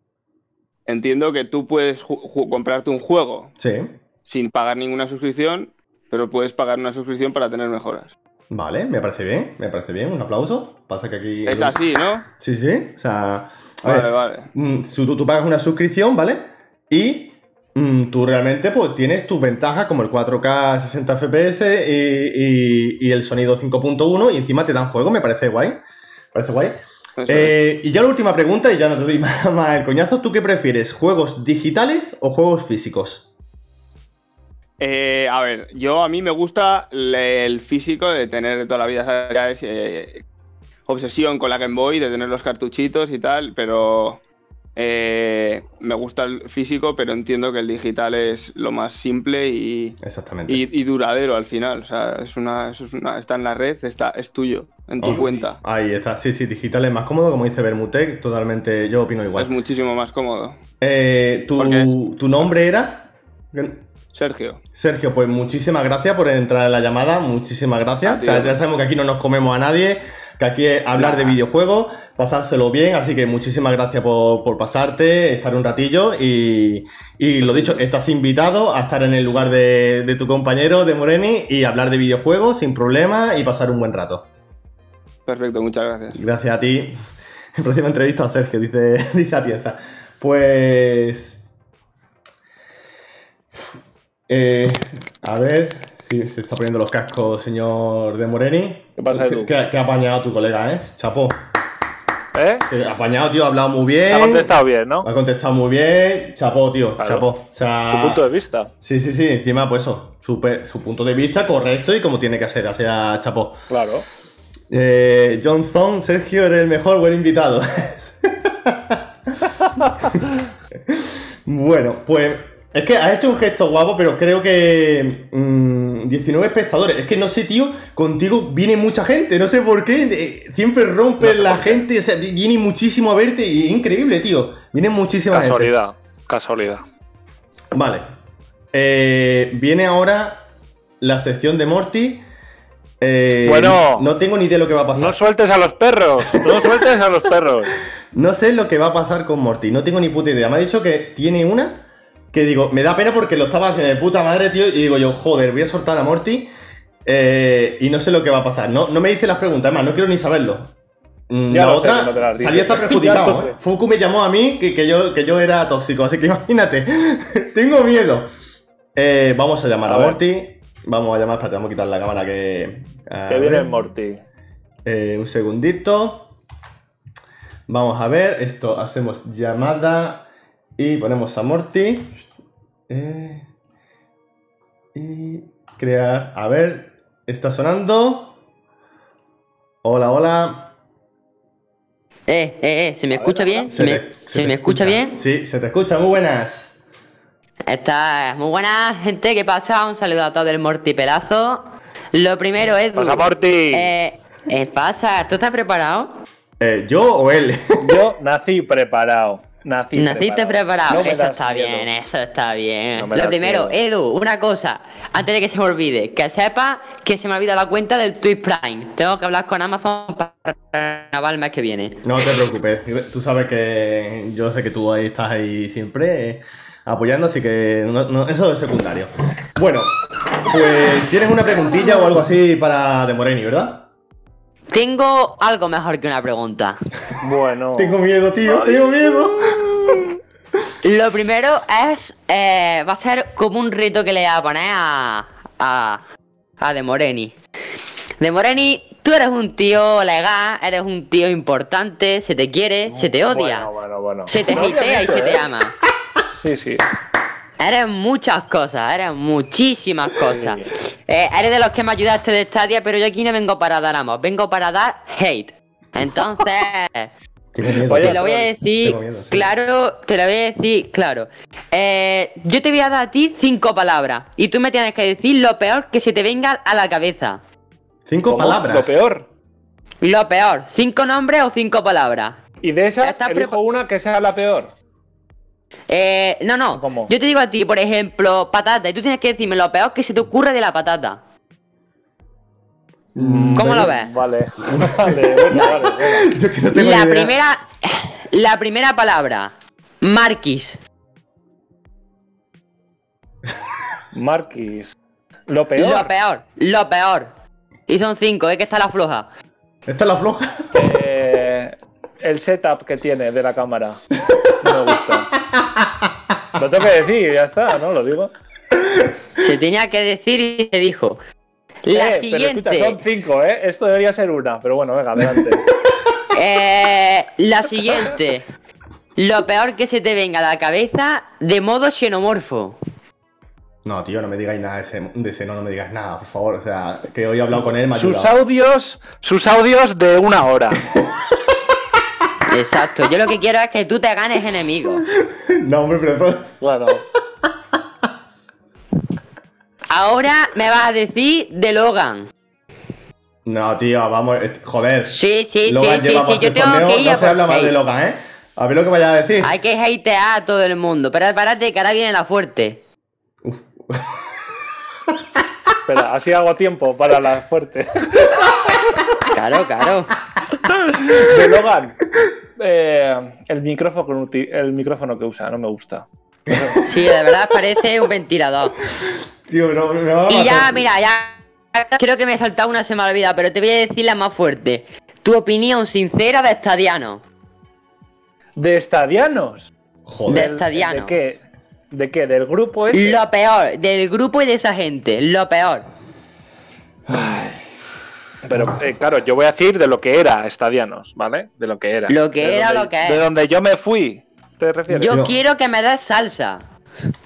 entiendo que tú puedes comprarte un juego Sí. sin pagar ninguna suscripción, pero puedes pagar una suscripción para tener mejoras. Vale, me parece bien, me parece bien. Un aplauso. Pasa que aquí. Es así, ¿no? Sí, sí. O sea. Vale, ver, vale. mm, tú, tú pagas una suscripción, ¿vale? Y tú realmente pues tienes tus ventajas como el 4K 60 FPS y, y- y el sonido 5.1 y encima te dan juego, me parece guay. Me parece guay. Eh, y ya la última pregunta, y ya no te doy más, más el coñazo. ¿Tú qué prefieres? ¿Juegos digitales o juegos físicos? Eh, a ver, yo a mí me gusta el físico de tener toda la vida, eh, obsesión con la Game Boy, de tener los cartuchitos y tal, pero eh, me gusta el físico, pero entiendo que el digital es lo más simple y, Exactamente. y- y duradero al final. O sea, es una, eso es una, está en la red, está, es tuyo, en tu Oh. cuenta. Ahí está, sí, sí, digital es más cómodo, como dice Bermutec, totalmente, yo opino igual. Es muchísimo más cómodo. Eh, tu, ¿Tu nombre era? Sergio, Sergio, pues muchísimas gracias por entrar en la llamada, muchísimas gracias. O sea, ya sabemos que aquí no nos comemos a nadie, que aquí es hablar de videojuegos, pasárselo bien, así que muchísimas gracias por, por pasarte, estar un ratillo y, y lo dicho, estás invitado a estar en el lugar de, de tu compañero, de Moreni, y hablar de videojuegos sin problema y pasar un buen rato. perfecto, muchas gracias. Gracias a ti. Próxima entrevista a Sergio, dice, dice Atienza. Pues. eh, a ver si se está poniendo los cascos, señor de Moreni. ¿Qué pasa, ¿Qué, Edu? qué- qué ha apañado tu colega, eh? Chapo. ¿Eh? Ha apañado, tío, ha hablado muy bien. ha contestado bien, ¿no? Ha contestado muy bien. Chapó, tío, Claro. chapó. O sea, Su punto de vista. Sí, sí, sí. Encima, pues eso. Su, su punto de vista correcto y como tiene que ser. O sea, chapó. Claro. Eh, Johnson, Sergio, eres el mejor, buen invitado. bueno, pues es que has hecho un gesto guapo, pero creo que mm, 19 espectadores. Es que no sé, tío, contigo viene mucha gente, no sé por qué. eh, Siempre rompes No sé la gente, o sea, vi- viene muchísimo a verte y es increíble, tío. Viene muchísima gente. Casualidad. Casualidad. Vale. Eh, viene ahora la sección de Morty. Eh, Bueno. no tengo ni idea de lo que va a pasar. No sueltes a los perros. No sueltes a los perros. No sé lo que va a pasar con Morty, no tengo ni puta idea. Me ha dicho que tiene una que digo, me da pena porque lo estaba haciendo de puta madre, tío, y digo yo, joder, voy a soltar a Morty eh, y no sé lo que va a pasar. No, no me dice las preguntas, además, no quiero ni saberlo. Mm, Ya la sé otra que no salía hasta perjudicado. sé. ¿eh? Fuku me llamó a mí que, que yo, que yo era tóxico, así que imagínate, tengo miedo. Eh, vamos a llamar a. Morty. Vamos a llamar, espérate, vamos a quitar la cámara que. Que viene Morty. Un segundito. Vamos a ver, esto hacemos llamada y ponemos a Morty. Eh, y crear. A ver, está sonando. Hola, hola. Eh, eh, eh, ¿se me escucha bien? ¿Se, me, se me escucha bien? Sí, se te escucha, muy buenas. Está muy buena gente, ¿qué pasa? Un saludo a todo el mortipelazo. Lo primero es... Pasa Morty. Eh, eh, pasa, ¿tú estás preparado? Eh, ¿Yo o él? Yo nací preparado. Naciste preparado. No eso está miedo. bien, eso está bien. No Lo primero, miedo. Edu, una cosa, antes de que se me olvide, que sepa que se me ha olvidado la cuenta del Twitch Prime. Tengo que hablar con Amazon para renovar el mes que viene. No te preocupes, tú sabes que yo sé que tú ahí estás ahí siempre eh, apoyando, así que no- no- eso es secundario. Bueno, pues tienes una preguntilla o algo así para De Moreni, ¿verdad? Tengo algo mejor que una pregunta. Bueno. Tengo miedo, tío, tengo miedo. Lo primero es. eh, va a ser como un reto que le voy a poner a. a. a De Moreni. De Moreni, tú eres un tío legal, eres un tío importante, se te quiere, se te odia, Bueno, bueno, bueno. se te No y se te ama. Sí, sí. Eres muchas cosas, eres muchísimas cosas. Eh, eres de los que me ayudaste de Stadia, pero yo aquí no vengo para dar amor, vengo para dar hate. Entonces. Tengo miedo. Oye, Te lo voy a decir, Tengo miedo, sí. claro, te lo voy a decir, claro. Eh, yo te voy a dar a ti cinco palabras y tú me tienes que decir lo peor que se te venga a la cabeza. Cinco ¿Cómo? palabras. Lo peor. Lo peor, cinco nombres o cinco palabras. Y de esas, elijo una que sea la peor. Eh, no, no, ¿Cómo? yo te digo a ti, por ejemplo, patata, y tú tienes que decirme lo peor que se te ocurre de la patata. Mm, ¿Cómo lo ves? Vale. Vale, bueno, vale, bueno. Yo que no tengo La idea. primera, la primera palabra, Marquis. Marquis. Lo peor. Lo peor, lo peor. Y son cinco, es que está la floja. Esta es la floja. Eh, el setup que tiene de la cámara. No me gusta. Lo tengo que decir, ya está, ¿no? Lo digo. Se tenía que decir y se dijo. La Eh, Pero escucha, siguiente. son cinco, ¿eh? Esto debería ser una, pero bueno, venga, adelante. Eh, la siguiente. Lo peor que se te venga a la cabeza de modo xenomorfo. No, tío, no me digáis nada de ese, de ese no, no me digas nada, por favor. O sea, que hoy he hablado con él, me ha Sus ayudado. audios, sus audios de una hora. Exacto, yo lo que quiero es que tú te ganes enemigos. No, hombre, pero... Bueno, Ahora me vas a decir de Logan. No, tío, vamos, joder. Sí, sí, Logan sí, sí, lleva sí, por yo el tengo torneo, que ir No a se por habla más de. Logan, ¿eh? A ver lo que vaya a decir. Hay que hatear a todo el mundo. Pero espérate, que ahora viene la fuerte. Uf. espera, así hago tiempo para la fuerte. Claro, claro. De Logan. eh, el, micrófono, el micrófono que usa, no me gusta. Sí, de verdad parece un ventilador. Tío, no, me va a Y ya, mira, ya. Creo que me he saltado una, se me ha olvidado, pero te voy a decir la más fuerte. Tu opinión sincera de Estadiano. De estadianos. Joder. De. ¿De qué? ¿De qué? ¿Del grupo ese? Lo peor, del grupo y de esa gente, lo peor. Pero eh, claro, yo voy a decir de lo que era Estadianos, ¿vale? De lo que era. Lo que De era, donde- lo que es. De donde yo me fui. ¿Te refieres? Yo No. quiero que me des salsa.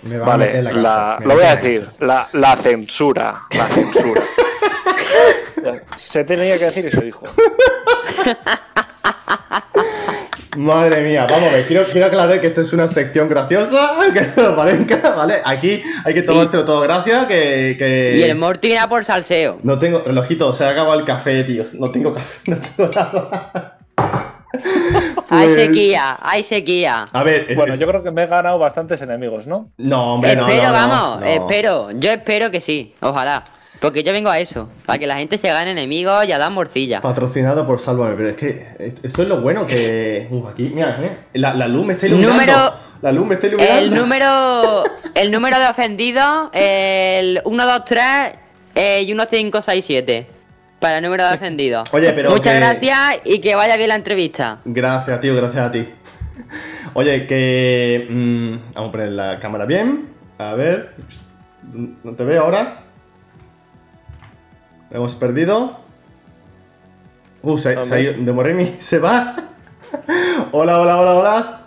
Me va a meter Vale, en la cárcel, la- me lo voy a decir. La, la censura. La censura. Se tenía que decir eso, hijo. Madre mía, vamos a ver, quiero, quiero aclarar que esto es una sección graciosa, que no lo parezca, ¿vale? Aquí hay que tomárselo todo gracias, que... que- Y el Morty irá por salseo. No tengo, relojito, se ha acabado el café, tío, no tengo café, no tengo nada. Hay Pues- sequía, hay sequía. A ver, es- Bueno, es- yo creo que me he ganado bastantes enemigos, ¿no? No, hombre, no, espero, no, no, vamos, no. espero. Yo espero que sí, ojalá. Porque yo vengo a eso, a que la gente se gane enemigos y a dar morcilla. Patrocinado por Sálvame, pero es que est- esto es lo bueno que... Uf, aquí, mira, eh, la, la luz me está iluminando. Número- La luz me está iluminando. El número el número de ofendidos, el 1, 2, 3 eh, y 1, 5, 6, 7. Para el número de ofendidos. Oye, pero Muchas que- gracias y que vaya bien la entrevista. Gracias, tío, gracias a ti. Oye, que... mm, vamos a poner la cámara bien. A ver. ¿No te veo ahora? Hemos perdido. Uh, se, se ha ido. De Moreni se va. hola, hola, hola, hola.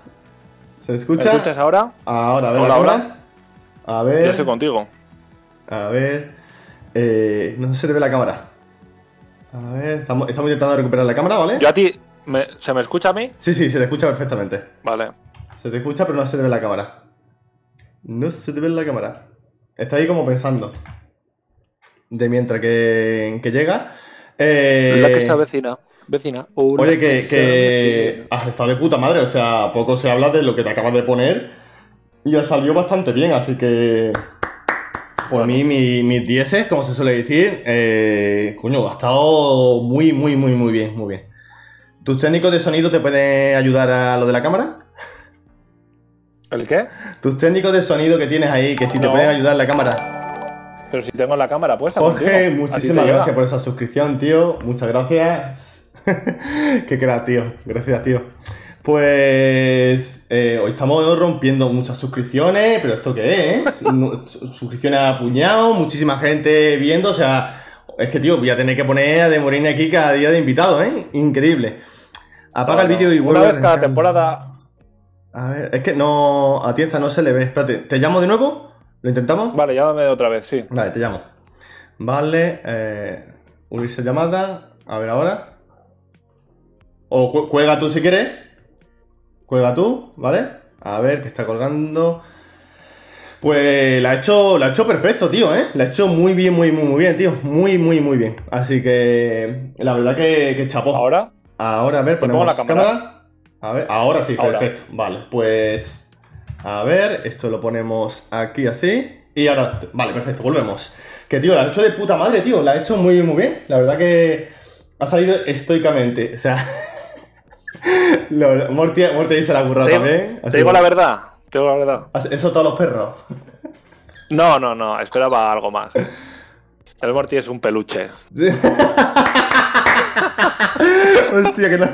¿Se ¿Me escucha? escuchas ahora? Ahora, a ver, Hola, ahora. hola. A Yo ver. estoy contigo. A ver. Eh, no se te ve la cámara. A ver, estamos, estamos intentando recuperar la cámara, ¿vale? Yo a ti. me- ¿Se me escucha a mí? Sí, sí, se te escucha perfectamente. Vale. Se te escucha, pero no se te ve la cámara. No se te ve la cámara. Está ahí como pensando. De mientras que, que llega. Eh, La que está vecina. Vecina. Oye, que, está que has estado de puta madre. O sea, poco se habla de lo que te acabas de poner. Y ha salido bastante bien, así que. Por mí, mi- mis dieces, como se suele decir. Eh, coño, ha estado muy, muy, muy, muy bien, muy bien. ¿Tus técnicos de sonido te pueden ayudar a lo de la cámara? ¿El qué? Tus técnicos de sonido que tienes ahí, que si te pueden ayudar la cámara. Pero si tengo la cámara puesta. Jorge, contigo. ¿A ti te muchísimas llega? gracias por esa suscripción, tío. Muchas gracias. Qué crack, tío. Gracias, tío. Pues eh, hoy estamos rompiendo muchas suscripciones, pero ¿esto qué es? Suscripciones a puñado, muchísima gente viendo, o sea, es que, tío, voy a tener que poner a De Morini aquí cada día de invitado, ¿eh? Increíble. Apaga el vídeo y vuelve Una a vez cada temporada. A ver, es que no. A Tienza no se le ve. Espérate, ¿te llamo de nuevo? ¿Lo intentamos? Vale, llámame otra vez, sí. Vale, te llamo. Vale, eh, unirse llamada. A ver ahora. O cu- cuelga tú si quieres. Cuelga tú, ¿vale? A ver, que está colgando. Pues la ha hecho, la ha hecho perfecto, tío, ¿eh? La ha hecho muy bien, muy, muy, muy bien, tío. Muy, muy, muy bien. Así que la verdad que, que chapó. Ahora. Ahora, a ver, ¿Te ponemos la cámara? cámara. A ver, ahora sí, Ahora. perfecto. Vale, pues. A ver, esto lo ponemos aquí así. Y ahora, vale, perfecto, volvemos. Que tío, la ha hecho de puta madre, tío. La ha hecho muy, muy bien. La verdad que ha salido estoicamente. O sea. lo- Morty, Morty ahí se la ha currado también. te digo la verdad. Te digo la verdad. Eso todos los perros. No, no, no. Esperaba algo más. El Morty es un peluche. Hostia, que no.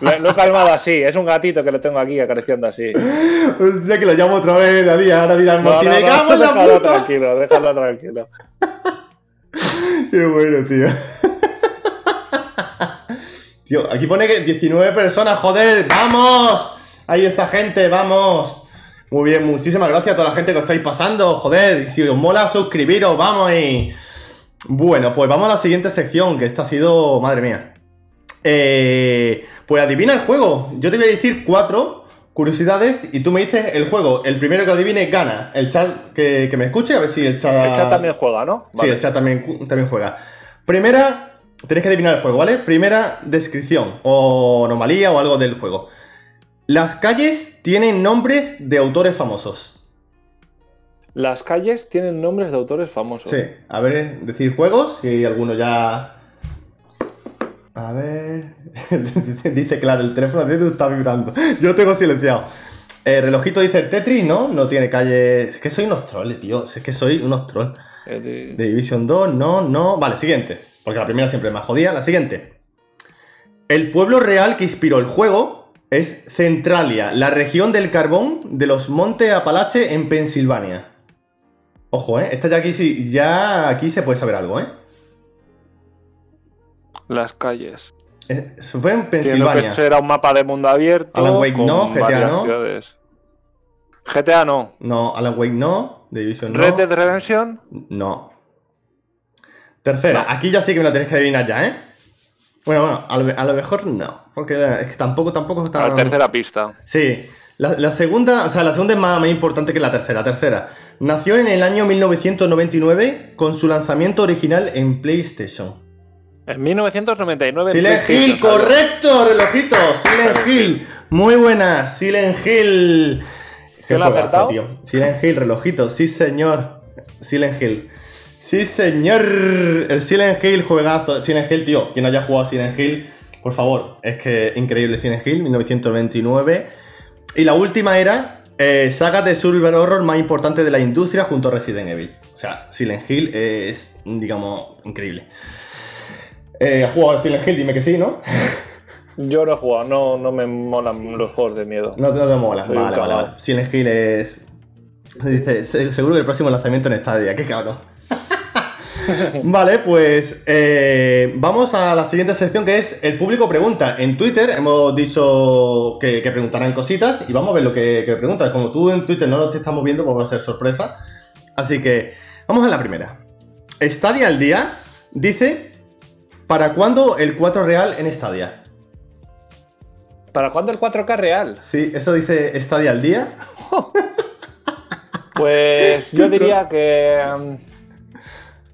Lo, lo he calmado así, es un gatito que lo tengo aquí acariciando así. Hostia, que lo llamo otra vez, Dalí. Ahora dirán, No, Morty, no, no, la déjalo puta. tranquilo, déjalo tranquilo. Qué bueno, tío. Tío, aquí pone que 19 personas, joder, ¡vamos! Ahí esa gente, vamos. Muy bien, muchísimas gracias a toda la gente que os estáis pasando, joder. Y si os mola, suscribiros, vamos y. Bueno, pues vamos a la siguiente sección, que esta ha sido. Madre mía. Eh, pues adivina el juego. Yo te voy a decir cuatro curiosidades y tú me dices el juego. El primero que lo adivine gana. El chat que, que me escuche, a ver si el chat. El chat también juega, ¿no? Sí, el chat también, también juega. Primera, tenéis que adivinar el juego, ¿vale? Primera descripción o anomalía o algo del juego. Las calles tienen nombres de autores famosos. Las calles tienen nombres de autores famosos. Sí, a ver, decir juegos, si alguno ya... A ver... dice, claro, el teléfono de está vibrando. Yo tengo silenciado. Eh, relojito dice el Tetris, ¿no? No tiene calle... Es que soy unos trolls, tío. Es que soy unos trolls. Eh, De Division 2, no, no. Vale, siguiente. Porque la primera siempre es más jodida. La siguiente. El pueblo real que inspiró el juego es Centralia, la región del carbón de los Montes Apalache en Pensilvania. Ojo, ¿eh? Esta ya aquí sí, ya aquí se puede saber algo, ¿eh? Las calles. Eso fue en que Pensilvania. esto era un mapa de mundo abierto. Alan Wake con no, GTA no. ciudades. GTA no. No, Alan Wake no. The Division no. Red Dead Redemption. No. Tercera, No. aquí ya sí que me la tenéis que adivinar ya, ¿eh? Bueno, bueno, a lo, a lo mejor no. Porque es que tampoco, tampoco está. La tercera pista. Sí. La, la segunda, o sea, la segunda es más, más importante que la tercera. Tercera. Nació en el año 1999 con su lanzamiento original en PlayStation. En 1999. en Silent Hill, correcto, relojito. Silent Hill. Muy buena, Silent Hill. Qué ¿Quién lo ha acertado? Silent Hill, relojito. Sí, señor. Silent Hill. Sí, señor. El Silent Hill, juegazo. Silent Hill, tío. Quien haya jugado Silent Hill, por favor. Es que increíble Silent Hill, 1929. Y la última era eh, saga de survival horror más importante de la industria junto a Resident Evil. O sea, Silent Hill es, digamos, increíble. Eh, ¿Has jugado a Silent Hill? Dime que sí, ¿no? Yo no he jugado, no, no me molan los juegos de miedo. No, te- no te mola. Soy un Vale, vale, vale. Silent Hill es. Dice, "Se- seguro que el próximo lanzamiento en Stadia. Qué cabrón. vale, pues eh, vamos a la siguiente sección que es el público pregunta. En Twitter hemos dicho que, que preguntarán cositas y vamos a ver lo que, que preguntan. Como tú en Twitter no lo te estamos viendo, pues va a ser sorpresa. Así que vamos a la primera. Stadia al día dice: ¿Para cuándo el 4 real en Stadia? ¿Para cuándo el 4K real? Sí, eso dice Stadia al día. Pues yo diría que mm,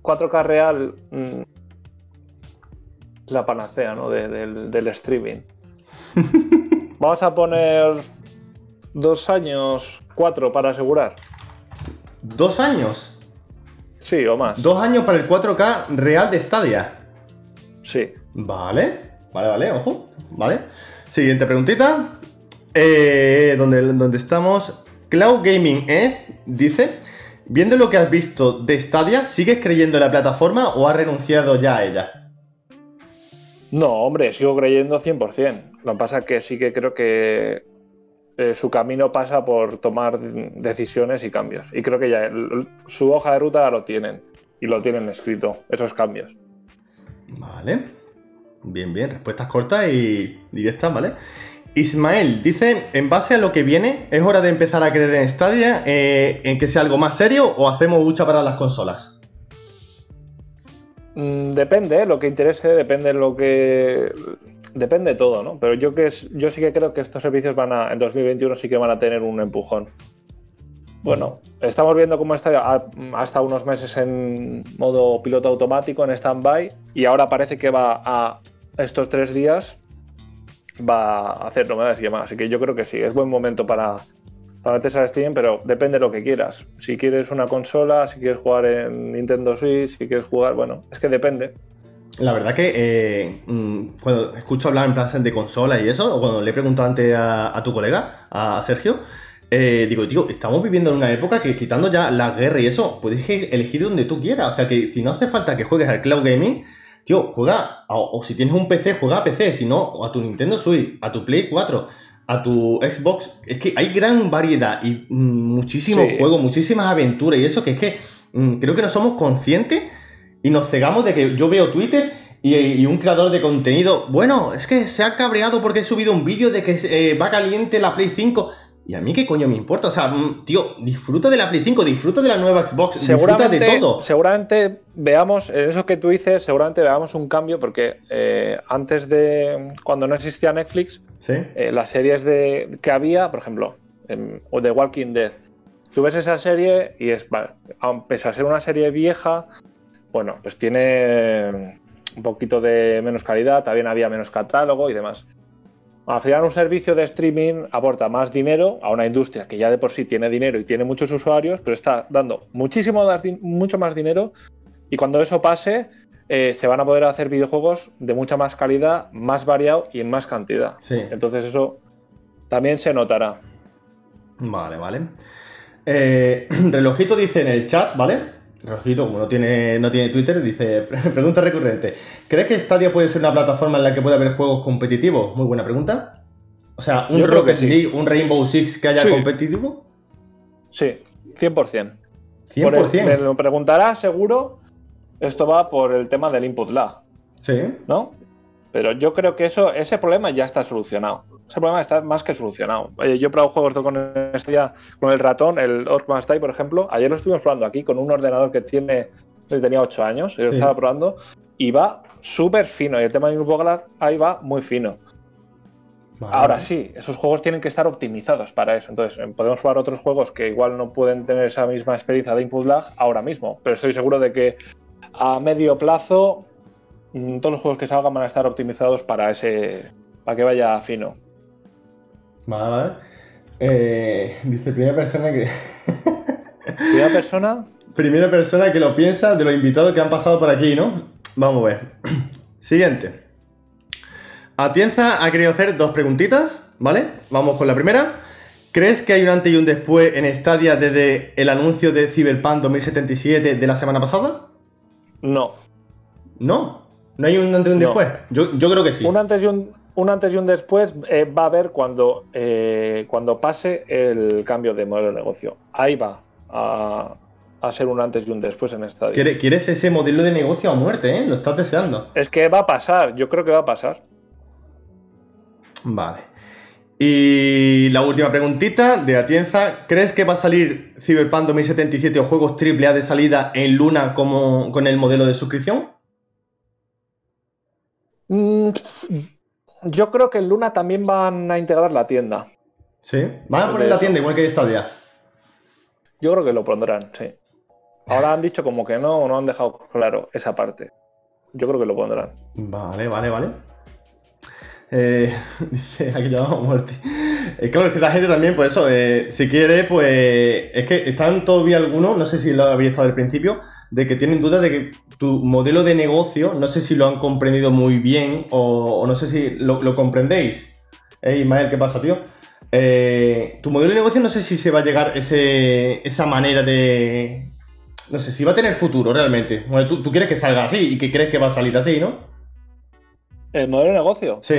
4K real mm, la panacea ¿no? de- del, del streaming. Vamos a poner dos años, cuatro para asegurar. Dos años. Sí, o más. Dos años para el 4K real de Stadia. Sí. Vale, vale, vale, ojo. Vale. Siguiente preguntita. Eh, donde, donde estamos. Cloud Gaming es, dice, viendo lo que has visto de Stadia, ¿sigues creyendo en la plataforma o has renunciado ya a ella? No, hombre, sigo creyendo 100%. Lo que pasa es que sí que creo que eh, su camino pasa por tomar decisiones y cambios. Y creo que ya el- su hoja de ruta lo tienen. Y lo tienen escrito, esos cambios. Vale. Bien, bien. Respuestas cortas y directas, ¿vale? Ismael dice, en base a lo que viene, ¿es hora de empezar a creer en Stadia? eh, ¿En que sea algo más serio o hacemos lucha para las consolas? Mm, depende, ¿eh? lo que interese, depende lo que. Depende de todo, ¿no? Pero yo que es- yo sí que creo que estos servicios van a. En 2021 sí que van a tener un empujón. Bueno, estamos viendo cómo está ha- hasta unos meses en modo piloto automático, en stand-by, y ahora parece que va a estos tres días va a hacer novedades y demás. Así que yo creo que sí, es buen momento para, para meterse al Steam, pero depende de lo que quieras. Si quieres una consola, si quieres jugar en Nintendo Switch, si quieres jugar, bueno, es que depende. La verdad que eh, mm, cuando escucho hablar en plan de consola y eso, o cuando le he preguntado antes a, a tu colega, a Sergio, eh, digo, tío, estamos viviendo en una época que quitando ya la guerra y eso, puedes elegir donde tú quieras. O sea que si no hace falta que juegues al cloud gaming, tío, juega, o, o si tienes un PC, juega a PC, si no, a tu Nintendo Switch, a tu Play 4, a tu Xbox. Es que hay gran variedad y mm, muchísimos Sí. juegos, muchísimas aventuras y eso que es que mm, creo que no somos conscientes y nos cegamos de que yo veo Twitter y, y un creador de contenido, bueno, es que se ha cabreado porque he subido un vídeo de que eh, va caliente la Play 5. Y a mí qué coño me importa, o sea, mm, tío, disfruta de la Play 5, disfruta de la nueva Xbox, disfruta de todo. seguramente veamos, en eso que tú dices, seguramente veamos un cambio, porque eh, antes de cuando no existía Netflix, Sí, eh, las series de, que había, por ejemplo, en, o The Walking Dead, tú ves esa serie y es, vale, pese a ser una serie vieja, bueno, pues tiene un poquito de menos calidad, también había menos catálogo y demás. Al final un servicio de streaming aporta más dinero a una industria que ya de por sí tiene dinero y tiene muchos usuarios, pero está dando muchísimo más, mucho más dinero y cuando eso pase eh, se van a poder hacer videojuegos de mucha más calidad, más variado y en más cantidad. sí. Entonces eso también se notará. Vale, vale. Eh, Relojito dice en el chat, ¿vale? Relojito, como no tiene, no tiene Twitter, dice, pregunta recurrente. ¿Crees que Stadia puede ser una plataforma en la que puede haber juegos competitivos? Muy buena pregunta. O sea, un Yo creo Rocket que sí. League, un Rainbow Six que haya Sí. competitivo. Sí, 100%. 100%. Por el- me lo preguntará seguro, esto va por el tema del input lag, Sí. ¿no? Pero yo creo que eso, ese problema ya está solucionado. Ese problema está más que solucionado. Oye, yo he probado juegos con, con el ratón, el Orc Must Die, por ejemplo. Ayer lo estuvimos probando aquí con un ordenador que tiene, que tenía 8 años, y lo Sí. estaba probando, y va súper fino. Y el tema input lag ahí va muy fino. Vale. Ahora sí, esos juegos tienen que estar optimizados para eso. Entonces, eh, podemos jugar otros juegos que igual no pueden tener esa misma experiencia de input lag ahora mismo. Pero estoy seguro de que a medio plazo mm, todos los juegos que salgan van a estar optimizados para ese. para que vaya fino. Vale, vale. Eh, dice primera persona que. Primera persona. Primera persona que lo piensa de los invitados que han pasado por aquí, ¿no? Vamos a ver. Siguiente. Atienza ha querido hacer dos preguntitas, ¿vale? Vamos con la primera. ¿Crees que hay un antes y un después en Stadia desde el anuncio de Cyberpunk 2077 de la semana pasada? No. No. ¿No hay un antes y un No. después? Yo, yo creo que sí. Un antes y un, un antes y un después eh, va a haber cuando, eh, cuando pase el cambio de modelo de negocio. Ahí va a, a ser un antes y un después en esta. ¿Quiere- ¿Quieres ese modelo de negocio a muerte, eh? Lo estás deseando. Es que va a pasar, yo creo que va a pasar. Vale. Y la última preguntita de Atienza. ¿Crees que va a salir Cyberpunk 2077 o juegos AAA de salida en Luna como con el modelo de suscripción? Mm, Yo creo que en Luna también van a integrar la tienda. Sí. Van a poner la tienda igual que Stadia. Yo creo que lo pondrán, sí. Ahora han dicho como que no, no han dejado claro esa parte. Yo creo que lo pondrán. Vale, vale, vale. Eh, dice, aquí llamamos a muerte. Eh, claro, es que la gente también, pues eso, eh, si quiere, pues. Es que están todavía algunos, no sé si lo habéis estado al principio, de que tienen dudas de que tu modelo de negocio, no sé si lo han comprendido muy bien o, o no sé si lo, lo comprendéis. Eh, Ismael, ¿qué pasa, tío? Eh, tu modelo de negocio, no sé si se va a llegar ese, esa manera de. No sé, si va a tener futuro realmente. Bueno, tú, tú quieres que salga así y que crees que va a salir así, ¿no? El modelo de negocio, Sí.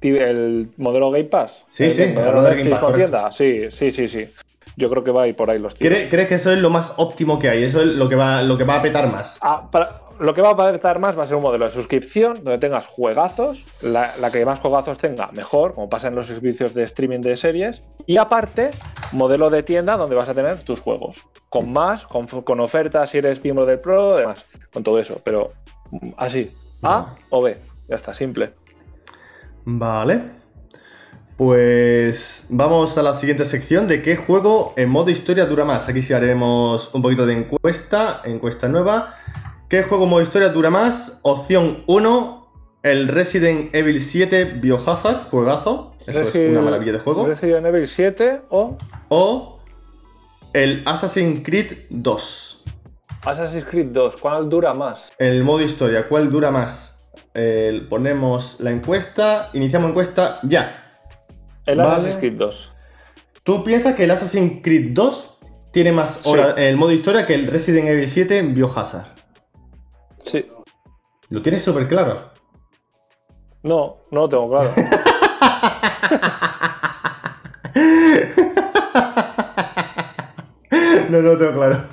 El modelo Game Pass. Sí, el sí, el modelo de Game Pass, tienda. Sí, sí, sí, sí. Yo creo que va a ir por ahí los tiros. ¿Crees, crees que eso es lo más óptimo que hay? Eso es lo que va, lo que va a petar más. Ah, para- lo que va a estar más va a ser un modelo de suscripción donde tengas juegazos, la, la que más juegazos tenga, mejor, como pasa en los servicios de streaming de series. Y aparte, modelo de tienda donde vas a tener tus juegos. Con más, con, con ofertas si eres miembro del Pro, demás, con todo eso. Pero mm, así, A o B. Ya está, simple. Vale. Pues vamos a la siguiente sección de qué juego en modo historia dura más. Aquí sí haremos un poquito de encuesta, encuesta nueva. ¿Qué juego en modo historia dura más? Opción 1, el Resident Evil 7 Biohazard, juegazo. Eso es una maravilla de juego. Resident Evil 7 o O el Assassin's Creed 2. Assassin's Creed 2. ¿Cuál dura más? El modo historia, ¿cuál dura más? Ponemos la encuesta, iniciamos encuesta ya. El Vale. Assassin's Creed 2. ¿Tú piensas que el Assassin's Creed 2 tiene más Sí. horas en el modo historia que el Resident Evil 7 en Biohazard? Sí. Lo tienes súper claro. No, no lo tengo claro. no, no lo tengo claro.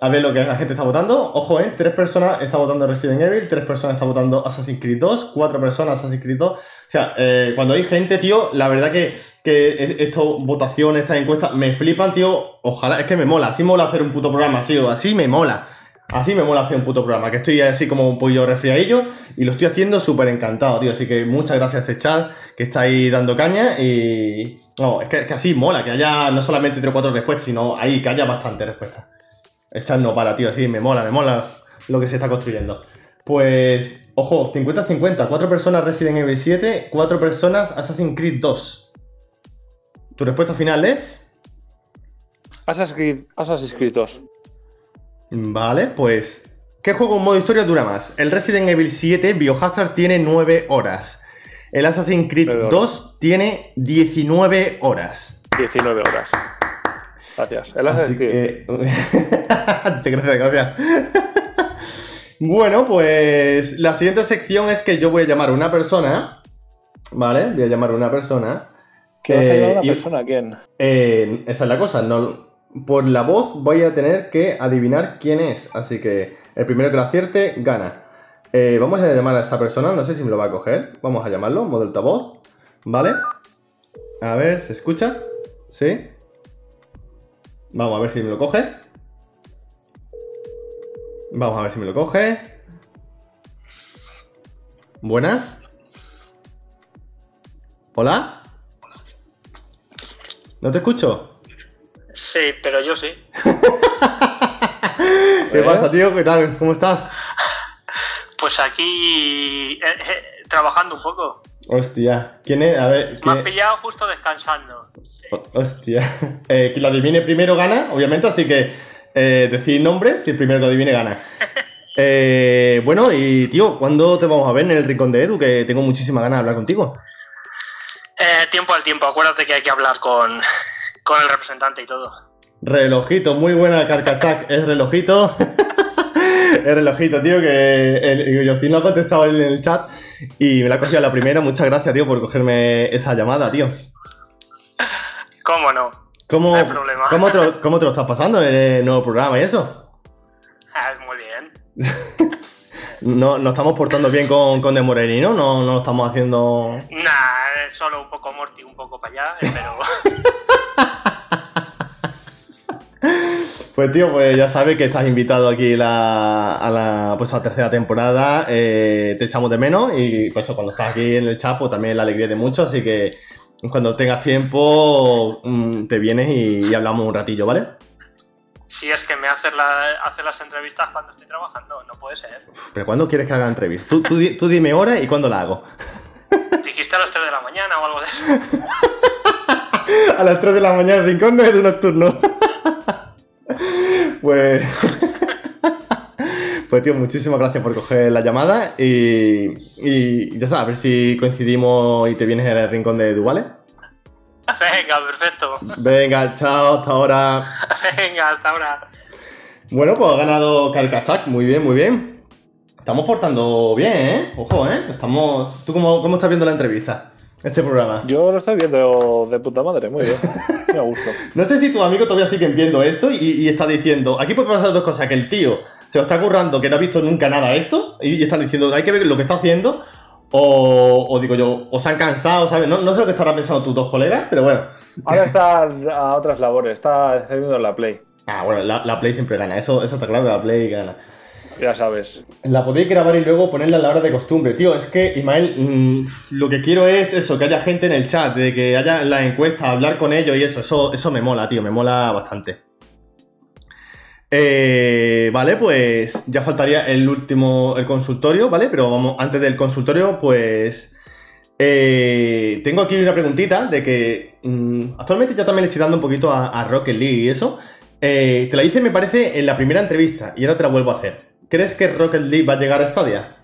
A ver lo que la gente está votando. Ojo, ¿eh? Tres personas están votando Resident Evil, tres personas están votando Assassin's Creed 2, cuatro personas Assassin's Creed 2. O sea, eh, cuando hay gente, tío, la verdad que, que esto, votaciones, estas encuestas, me flipan, tío. Ojalá, es que me mola. Así mola hacer un puto programa, así, así me mola. Así me mola hacer un puto programa, que estoy así como un pollo resfriadillo y lo estoy haciendo súper encantado, tío. Así que muchas gracias chat que está ahí dando caña y... No, es que, así mola, que haya no solamente 3 o 4 respuestas, sino ahí que haya bastantes respuestas. El chat no para, tío, así me mola, me mola lo que se está construyendo. Pues, ojo, 50-50, 4 personas Resident Evil 7, 4 personas Assassin's Creed 2. ¿Tu respuesta final es? Assassin's Creed, Assassin's Creed 2. Vale, pues. ¿Qué juego en modo historia dura más? El Resident Evil 7 Biohazard tiene 9 horas. El Assassin's Creed 9 horas. 2 tiene 19 horas. 19 horas. Gracias. El Assassin's Creed. que... Te gracias, gracias. Bueno, pues la siguiente sección es que yo voy a llamar a una persona. ¿Vale? Voy a llamar a una persona. ¿Qué vas a llamar a una y- persona? ¿A quién? Eh, esa es la cosa. No, por la voz voy a tener que adivinar quién es. Así que el primero que lo acierte gana. Eh, vamos a llamar a esta persona. No sé si me lo va a coger. Vamos a llamarlo. Modo altavoz. ¿Vale? A ver, ¿se escucha? ¿Sí? Vamos a ver si me lo coge. Vamos a ver si me lo coge. Buenas. ¿Hola? ¿No te escucho? Sí, pero yo sí. ¿Qué pasa, tío? ¿Qué tal? ¿Cómo estás? Pues aquí eh, eh, trabajando un poco. Hostia. ¿Quién es? A ver, Me has pillado justo descansando. Hostia. Eh, quien lo adivine primero gana, obviamente, así que eh, decir nombre, si el primero que lo adivine gana. Eh, bueno, y tío, ¿cuándo te vamos a ver en el rincón de Edu? Que tengo muchísima ganas de hablar contigo. Eh, tiempo al tiempo, acuérdate que hay que hablar con, con el representante y todo. Relojito, muy buena Carcachac, es relojito. es relojito, tío, que el, Yocin lo ha contestado en el chat y me la ha cogido a la primera. Muchas gracias, tío, por cogerme esa llamada, tío. ¿Cómo no? ¿Cómo, No hay problema. ¿cómo, te lo, cómo te lo estás pasando en el nuevo programa y eso? Ah, muy bien. No, nos estamos portando bien con, con De Moreni, ¿no? ¿no? No lo estamos haciendo... Nah, es solo un poco Morty, un poco para allá, pero Pues tío, pues ya sabes que estás invitado aquí la- a, la, pues a la tercera temporada. eh, te echamos de menos y pues eso, cuando estás aquí en el chat, pues también la alegría de mucho. Así que cuando tengas tiempo, mm, te vienes y, y hablamos un ratillo, ¿vale? si es que me hace, la, hace las entrevistas cuando estoy trabajando, no puede ser. Pero ¿cuándo quieres que haga entrevista? Tú, tú, di- tú dime hora y cuándo la hago. Dijiste a las 3 de la mañana o algo de eso. A las 3 de la mañana, el rincón no es de nocturno. pues. Pues tío, muchísimas gracias por coger la llamada y, y ya está, a ver si coincidimos y te vienes en el rincón de Edu, ¿vale? Venga, perfecto. Venga, chao, hasta ahora. Venga, hasta ahora. Bueno, pues ha ganado Carcachac, muy bien, muy bien. Estamos portando bien, ¿eh? Ojo, ¿eh? Estamos... ¿Tú cómo, cómo estás viendo la entrevista? Este programa. Yo lo estoy viendo de puta madre, muy bien. Me gusto. No sé si tus amigos todavía siguen viendo esto y, y está diciendo, aquí puede pasar dos cosas, que el tío se lo está currando, que no ha visto nunca nada de esto, y, y están diciendo, hay que ver lo que está haciendo, o, o digo yo, o se han cansado, ¿sabes? No, no sé lo que estarán pensando tus dos colegas, pero bueno. Ahora está a otras labores, está haciendo la play. Ah, bueno, la, la Play siempre gana, eso, eso está claro, la Play gana. Ya sabes. La podéis grabar y luego ponerla a la hora de costumbre. Tío, es que, Ismael, mm, lo que quiero es eso, que haya gente en el chat, de que haya la encuesta, hablar con ellos y eso, eso, eso me mola, tío, me mola bastante. Eh, vale, pues ya faltaría el último, el consultorio, ¿vale? Pero vamos, antes del consultorio, pues... eh, tengo aquí una preguntita de que mm, actualmente ya también le estoy dando un poquito a, a Rocket League y eso. Eh, te la hice, me parece, en la primera entrevista y ahora te la vuelvo a hacer. ¿Crees que Rocket League va a llegar a Stadia?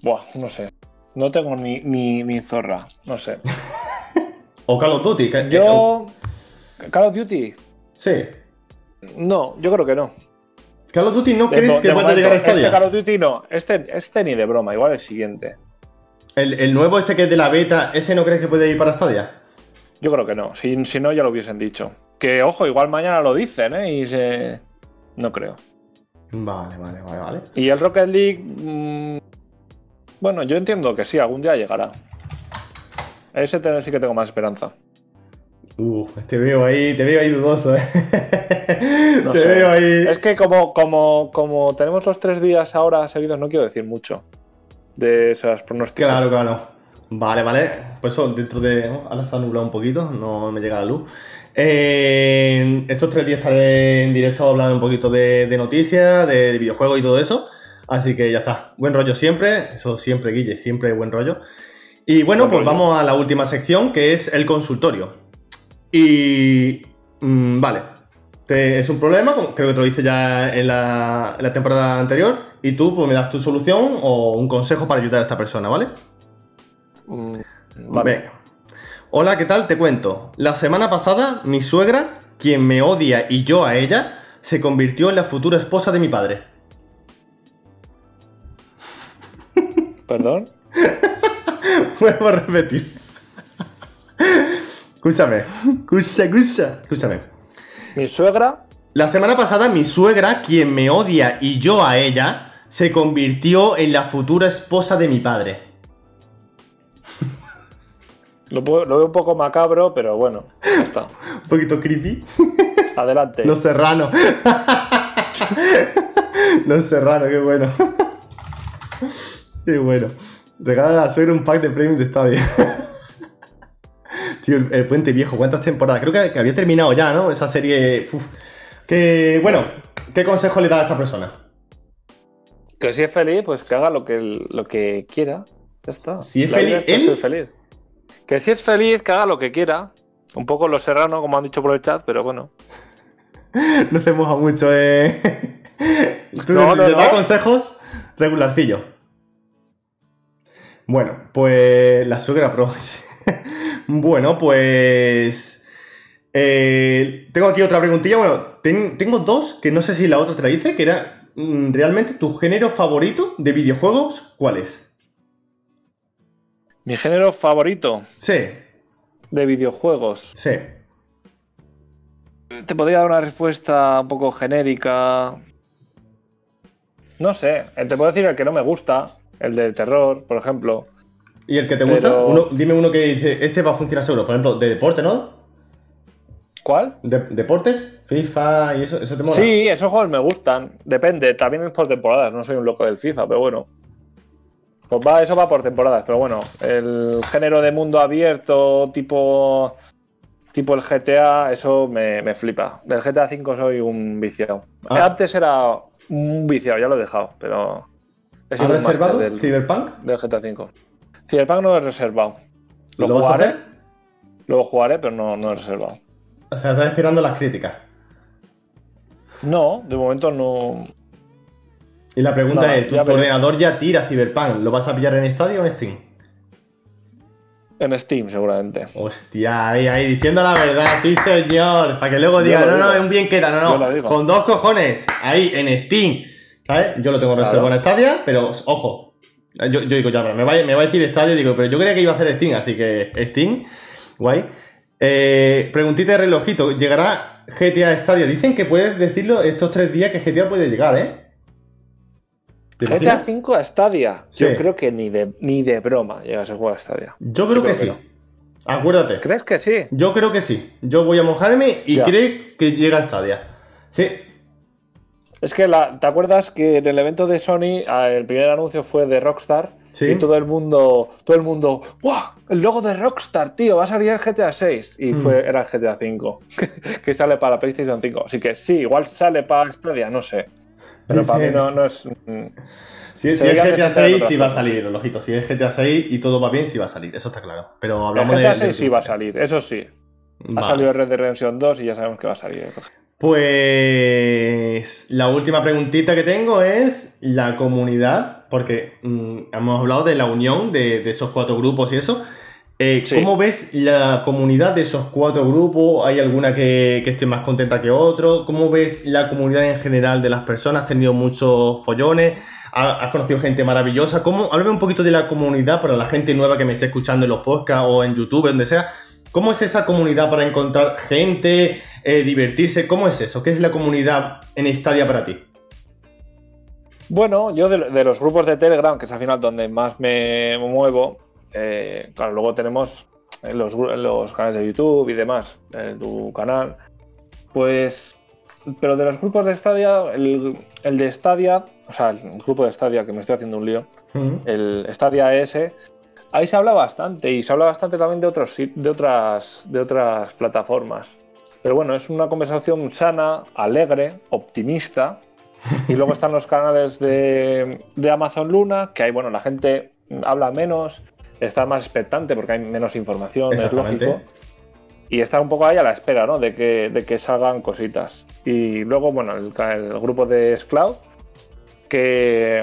Buah, no sé. No tengo ni, ni, ni zorra, no sé. O Call of Duty. que- Yo. Call of Duty. Sí. No, yo creo que no. Call of Duty no De crees que pueda momento, llegar a Stadia. Este Call of Duty no. Este, este ni de broma, igual el siguiente. El, el nuevo este que es de la beta, ¿ese no crees que puede ir para Stadia? Yo creo que no. Si, si no, ya lo hubiesen dicho. Que ojo, igual mañana lo dicen, ¿eh? Y se. No creo. Vale, vale, vale, vale. Y el Rocket League. mm, bueno, yo entiendo que sí, algún día llegará. Ese sí que tengo más esperanza. Uh, te veo ahí, te veo ahí dudoso, eh. No te sé. veo ahí. Es que como, como, como tenemos los tres días ahora seguidos, no quiero decir mucho de esas pronósticos. Claro, claro. Vale, vale. Pues eso, dentro de. ¿no? Ahora se ha nublado un poquito, no me llega la luz. Eh, estos tres días estaré en directo hablando un poquito de, de noticias, de, videojuegos y todo eso. Así que ya está. Buen rollo siempre. Eso siempre, Guille, siempre buen rollo. Y bueno, Buen pues rollo. vamos a la última sección, que es el consultorio. Y. mm, vale. Te- es un problema, como creo que te lo hice ya en la, en la temporada anterior. Y tú, pues me das tu solución o un consejo para ayudar a esta persona, ¿vale? Mm, vale. Venga. Hola, ¿qué tal? Te cuento. La semana pasada, mi suegra, quien me odia y yo a ella, se convirtió en la futura esposa de mi padre. Perdón. Vuelvo a repetir. Escúchame. Escucha, escucha. Escúchame. Mi suegra. La semana pasada, mi suegra, quien me odia y yo a ella, se convirtió en la futura esposa de mi padre. Lo, lo veo un poco macabro, pero bueno, ya está. Un poquito creepy. Adelante. Los serranos. Los serranos, qué bueno. Qué bueno. Regala a la suegra un pack de premium de Stadia. Tío, el, el puente viejo, ¿cuántas temporadas? Creo que, que había terminado ya, ¿no? Esa serie. uf. Que, bueno, ¿qué consejo le da a esta persona? Que si es feliz, pues que haga lo que, lo que quiera. Ya está. Si es La feliz, ¿él? feliz. Que si es feliz, que haga lo que quiera. Un poco lo serrano, como han dicho por el chat, pero bueno. No se moja mucho, eh. ¿Tú No, no, no. consejos? Regularcillo. Bueno, pues la suegra pro. bueno, pues. eh, tengo aquí otra preguntilla. Bueno, ten- tengo dos que no sé si la otra te la hice, que era mm, realmente tu género favorito de videojuegos, ¿cuál es? Mi género favorito Sí, de videojuegos. sí. Te podría dar una respuesta un poco genérica. No sé, te puedo decir el que no me gusta, el del terror, por ejemplo. ¿Y el que te Pero- gusta? Uno- dime uno que dice, este va a funcionar seguro. Por ejemplo, de deporte, ¿no? ¿Cuál? De- ¿Deportes? FIFA y eso, eso te mola. Sí, esos juegos me gustan. Depende, también es por temporadas. No soy un loco del FIFA, pero bueno. Pues va, eso va por temporadas, pero bueno. El género de mundo abierto, tipo. Tipo el GTA, eso me, me flipa. Del GTA V soy un viciado. Ah. Antes era un viciado, ya lo he dejado, pero. ¿Has reservado del, Cyberpunk? del GTA V. Cyberpunk no lo he reservado. Lo, ¿Lo vas a jugaré, hacer? luego jugaré, pero no, no he reservado. O sea, estás esperando las críticas. No, de momento no. Y la pregunta es, ¿tu, ya tu veré. ordenador ya tira Cyberpunk? ¿Lo vas a pillar en Stadia o en Steam? En Steam, seguramente. Hostia, ahí, ahí, diciendo la verdad, sí señor. Para que luego digan, lo no, no, es un bien queda, no, no. Con dos cojones, ahí en Steam. ¿Sabes? Yo lo tengo Claro. reservado en Stadia, pero ojo. Yo, yo digo, ya, me va, me va a decir Stadia, digo, pero yo creía que iba a hacer Steam, así que Steam, guay. Eh, preguntita de relojito, ¿llegará GTA Stadia? Dicen que puedes decirlo estos tres días que GTA puede llegar, ¿eh? ¿Te GTA? 5 a Stadia. Sí. Yo creo que ni de, ni de broma llega ese juego a Stadia. Yo creo Yo que creo que sí. Acuérdate. ¿Crees que sí? Yo creo que sí. Yo voy a mojarme y Ya. creo que llega a Stadia. Sí, Es que la, ¿te acuerdas que en el evento de Sony el primer anuncio fue de Rockstar? Sí. Y todo el mundo, todo el mundo, ¡guau! El logo de Rockstar, tío, va a salir el GTA 6. Y Mm. fue, era el GTA 5, que sale para la PlayStation 5. Así que sí, igual sale para Stadia, no sé. Pero para mí no, no es. Si, es GTA se 6, otra sí va a salir, ojito. Si es GTA 6 y todo va bien, sí va a salir. Eso está claro. Pero El hablamos GTA de. 6 sí va a salir, eso sí. Ha salido Red Dead Redemption 2 y ya sabemos que va a salir. Pues la última preguntita que tengo es la comunidad, porque mm, hemos hablado de la unión de, de esos cuatro grupos y eso. Eh, Sí. ¿Cómo ves la comunidad de esos cuatro grupos? ¿Hay alguna que, que esté más contenta que otro? ¿Cómo ves la comunidad en general de las personas? ¿Has tenido muchos follones? ¿Ha- ¿Has conocido gente maravillosa? ¿Cómo? Háblame un poquito de la comunidad para la gente nueva que me esté escuchando en los podcasts o en YouTube, donde sea. ¿Cómo es esa comunidad para encontrar gente, eh, divertirse? ¿Cómo es eso? ¿Qué es la comunidad en Stadia para ti? Bueno, yo de, de los grupos de Telegram, que es al final donde más me muevo, eh, claro, luego tenemos eh, los, los canales de YouTube y demás, en tu canal, pues, pero de los grupos de Stadia, el, el de Stadia, o sea, el grupo de Stadia, que me estoy haciendo un lío, el Stadia ES, ahí se habla bastante y se habla bastante también de, otros, de, otras, de otras plataformas. Pero bueno, es una conversación sana, alegre, optimista. Y luego están los canales de, de Amazon Luna, que hay, bueno, la gente habla menos, está más expectante porque hay menos información, es lógico. Y está un poco ahí a la espera, ¿no? De que, de que salgan cositas. Y luego, bueno, el, grupo de Scloud, que,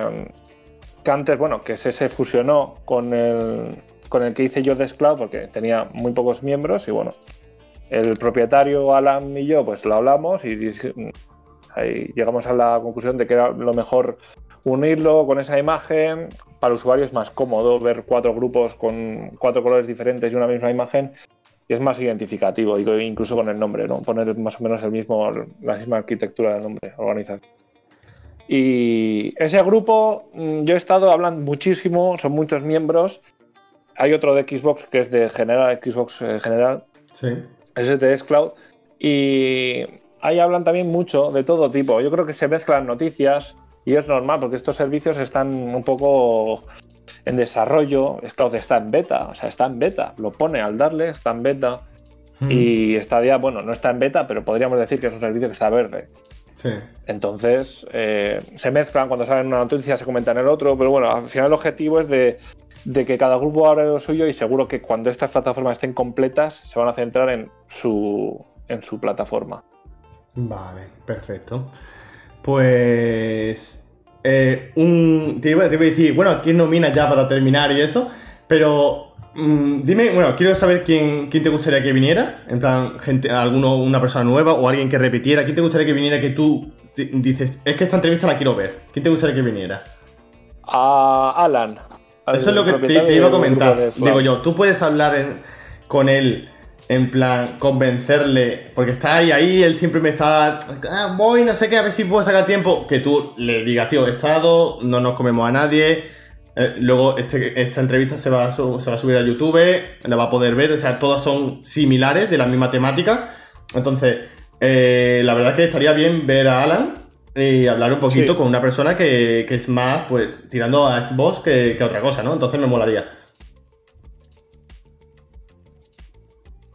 que antes, bueno, que se, se fusionó con el, con el que hice yo de Scloud, porque tenía muy pocos miembros. Y bueno, el propietario Alan y yo, pues lo hablamos y dije- ahí llegamos a la conclusión de que era lo mejor unirlo con esa imagen. Para el usuario es más cómodo ver cuatro grupos con cuatro colores diferentes y una misma imagen y es más identificativo, incluso con el nombre, ¿no? Poner más o menos el mismo, la misma arquitectura del nombre, organización. Y ese grupo, mm, yo he estado hablando muchísimo, son muchos miembros. Hay otro de Xbox que es de general, Xbox eh, general, Sí. ese es de Xcloud. Y ahí hablan también mucho de todo tipo. Yo creo que se mezclan noticias y es normal porque estos servicios están un poco en desarrollo. Xcloud está en beta, o sea, está en beta. Lo pone al darle, está en beta. Ujú. Y Stadia, bueno, no está en beta, pero podríamos decir que es un servicio que está verde. Sí. Entonces, eh, se mezclan, cuando salen una noticia se comenta en el otro, pero bueno, al final el objetivo es de, de que cada grupo abra lo suyo y seguro que cuando estas plataformas estén completas se van a centrar en su, en su plataforma. Vale, perfecto. Pues. eh, un, te, iba, te iba a decir, bueno, ¿quién nomina ya para terminar y eso? Pero. mm, dime, bueno, quiero saber quién, quién te gustaría que viniera. En plan, gente, alguno, una persona nueva o alguien que repitiera. ¿Quién te gustaría que viniera que tú di- dices, es que esta entrevista la quiero ver? ¿Quién te gustaría que viniera? A Alan. al Eso es lo que te, iba a comentar. Digo yo, tú puedes hablar en- con él, en plan, convencerle, porque está ahí, ahí, él siempre me está, "Ah, voy, no sé qué, a ver si puedo sacar tiempo. Que tú le digas, tío, he estado, no nos comemos a nadie. eh, luego este- esta entrevista se va, a su- se va a subir a YouTube, la va a poder ver, o sea, todas son similares, de la misma temática. Entonces, eh, la verdad es que estaría bien ver a Alan y hablar un poquito Sí. con una persona que, que es más, pues, tirando a Xbox que, que otra cosa, ¿no? Entonces me molaría.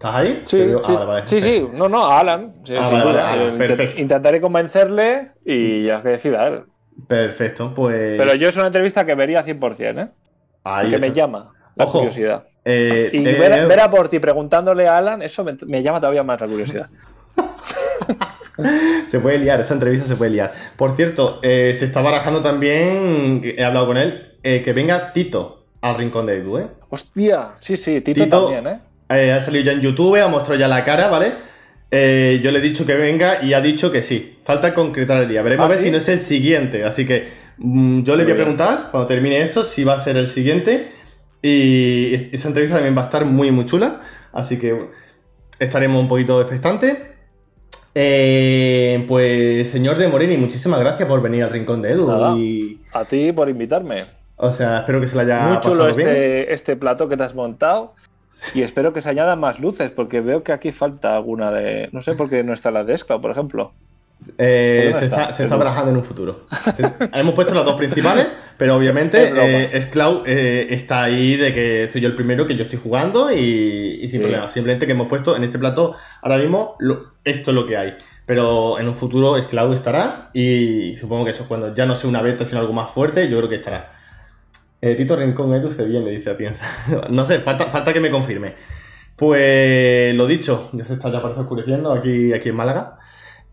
¿Estás ahí? Sí, Te digo- sí, ah, vale, sí, sí, no, no, Alan. sí, Ah, vale, vale, perfecto. Intentaré convencerle y ya que decida él. Perfecto, pues. Pero yo es una entrevista que vería 100%, ¿eh? Ahí que me llama la Ojo. curiosidad. Eh, Y eh, ver, a- ver a por ti preguntándole a Alan, eso me, me llama todavía más la curiosidad. Se puede liar, esa entrevista se puede liar. Por cierto, eh, se está barajando también, he hablado con él, eh, que venga Tito al rincón de Edu, ¿eh? Hostia, sí, sí, Tito, Tito- también, ¿eh? Eh, ha salido ya en YouTube, ha mostrado ya la cara, ¿vale? Eh, yo le he dicho que venga y ha dicho que sí. Falta concretar el día. Veremos ¿Ah, a ver sí? si no es el siguiente. Así que mm, yo le voy a preguntar cuando termine esto si va a ser el siguiente. Y es- esa entrevista también va a estar muy, muy chula. Así que estaremos un poquito expectantes. Eh, pues, señor de Moreni, muchísimas gracias por venir al rincón de Edu. Nada. Y, A ti por invitarme. o sea, espero que se la haya Muy chulo pasado bien. este, este plato que te has montado. Y espero que se añadan más luces, porque veo que aquí falta alguna de. No sé por qué no está la de Escla, por ejemplo. Eh, ¿Dónde se está? está, se está El- barajando en un futuro. Hemos puesto las dos principales, pero obviamente Es eh, eh, está ahí de que soy yo el primero que yo estoy jugando y, y sin Sí. problema. Simplemente que hemos puesto en este plato ahora mismo lo- esto es lo que hay. Pero en un futuro Scloud estará y supongo que eso cuando ya no sea una beta sino algo más fuerte, yo creo que estará. Eh, Tito Rincón Edu se bien, le dice a Tienda. no sé, falta, falta que me confirme. Pues lo dicho, ya se está ya parece oscureciendo aquí, aquí en Málaga.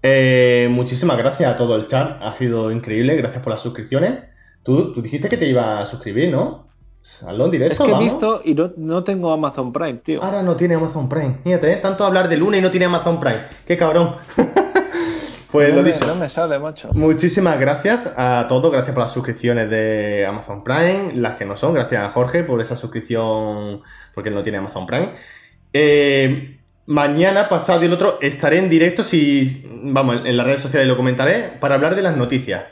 Eh, muchísimas gracias a todo el chat, ha sido increíble, gracias por las suscripciones. Tú, tú dijiste que te ibas a suscribir, ¿no? Hazlo en directo, Es que he visto y no, no tengo Amazon Prime, tío. Ahora no tiene Amazon Prime. Fíjate, ¿eh? Tanto hablar de Luna y no tiene Amazon Prime. Qué cabrón. pues no lo me- dicho. No me sale, macho. Muchísimas gracias a todos, gracias por las suscripciones de Amazon Prime, las que no son, gracias a Jorge por esa suscripción, porque él no tiene Amazon Prime. Eh, mañana, pasado y el otro, estaré en directo, si, vamos, en las redes sociales lo comentaré, para hablar de las noticias.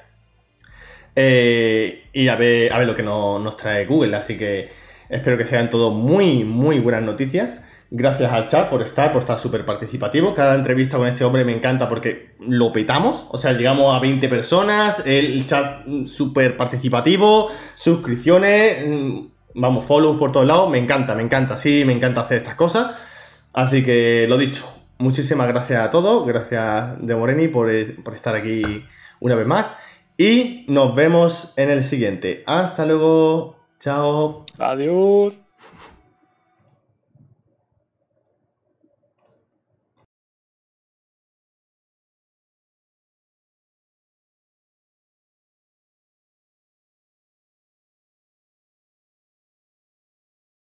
Eh, y a ver, a ver lo que no- nos trae Google, así que espero que sean todo muy, muy buenas noticias. Gracias al chat por estar, por estar súper participativo. Cada entrevista con este hombre me encanta porque lo petamos. O sea, llegamos a 20 personas, el chat mm, súper participativo, suscripciones, mm, vamos, follows por todos lados. Me encanta, me encanta, sí, me encanta hacer estas cosas. Así que lo dicho, muchísimas gracias a todos. Gracias de Moreni por, eh, por estar aquí una vez más. Y nos vemos en el siguiente. Hasta luego. Chao. Adiós.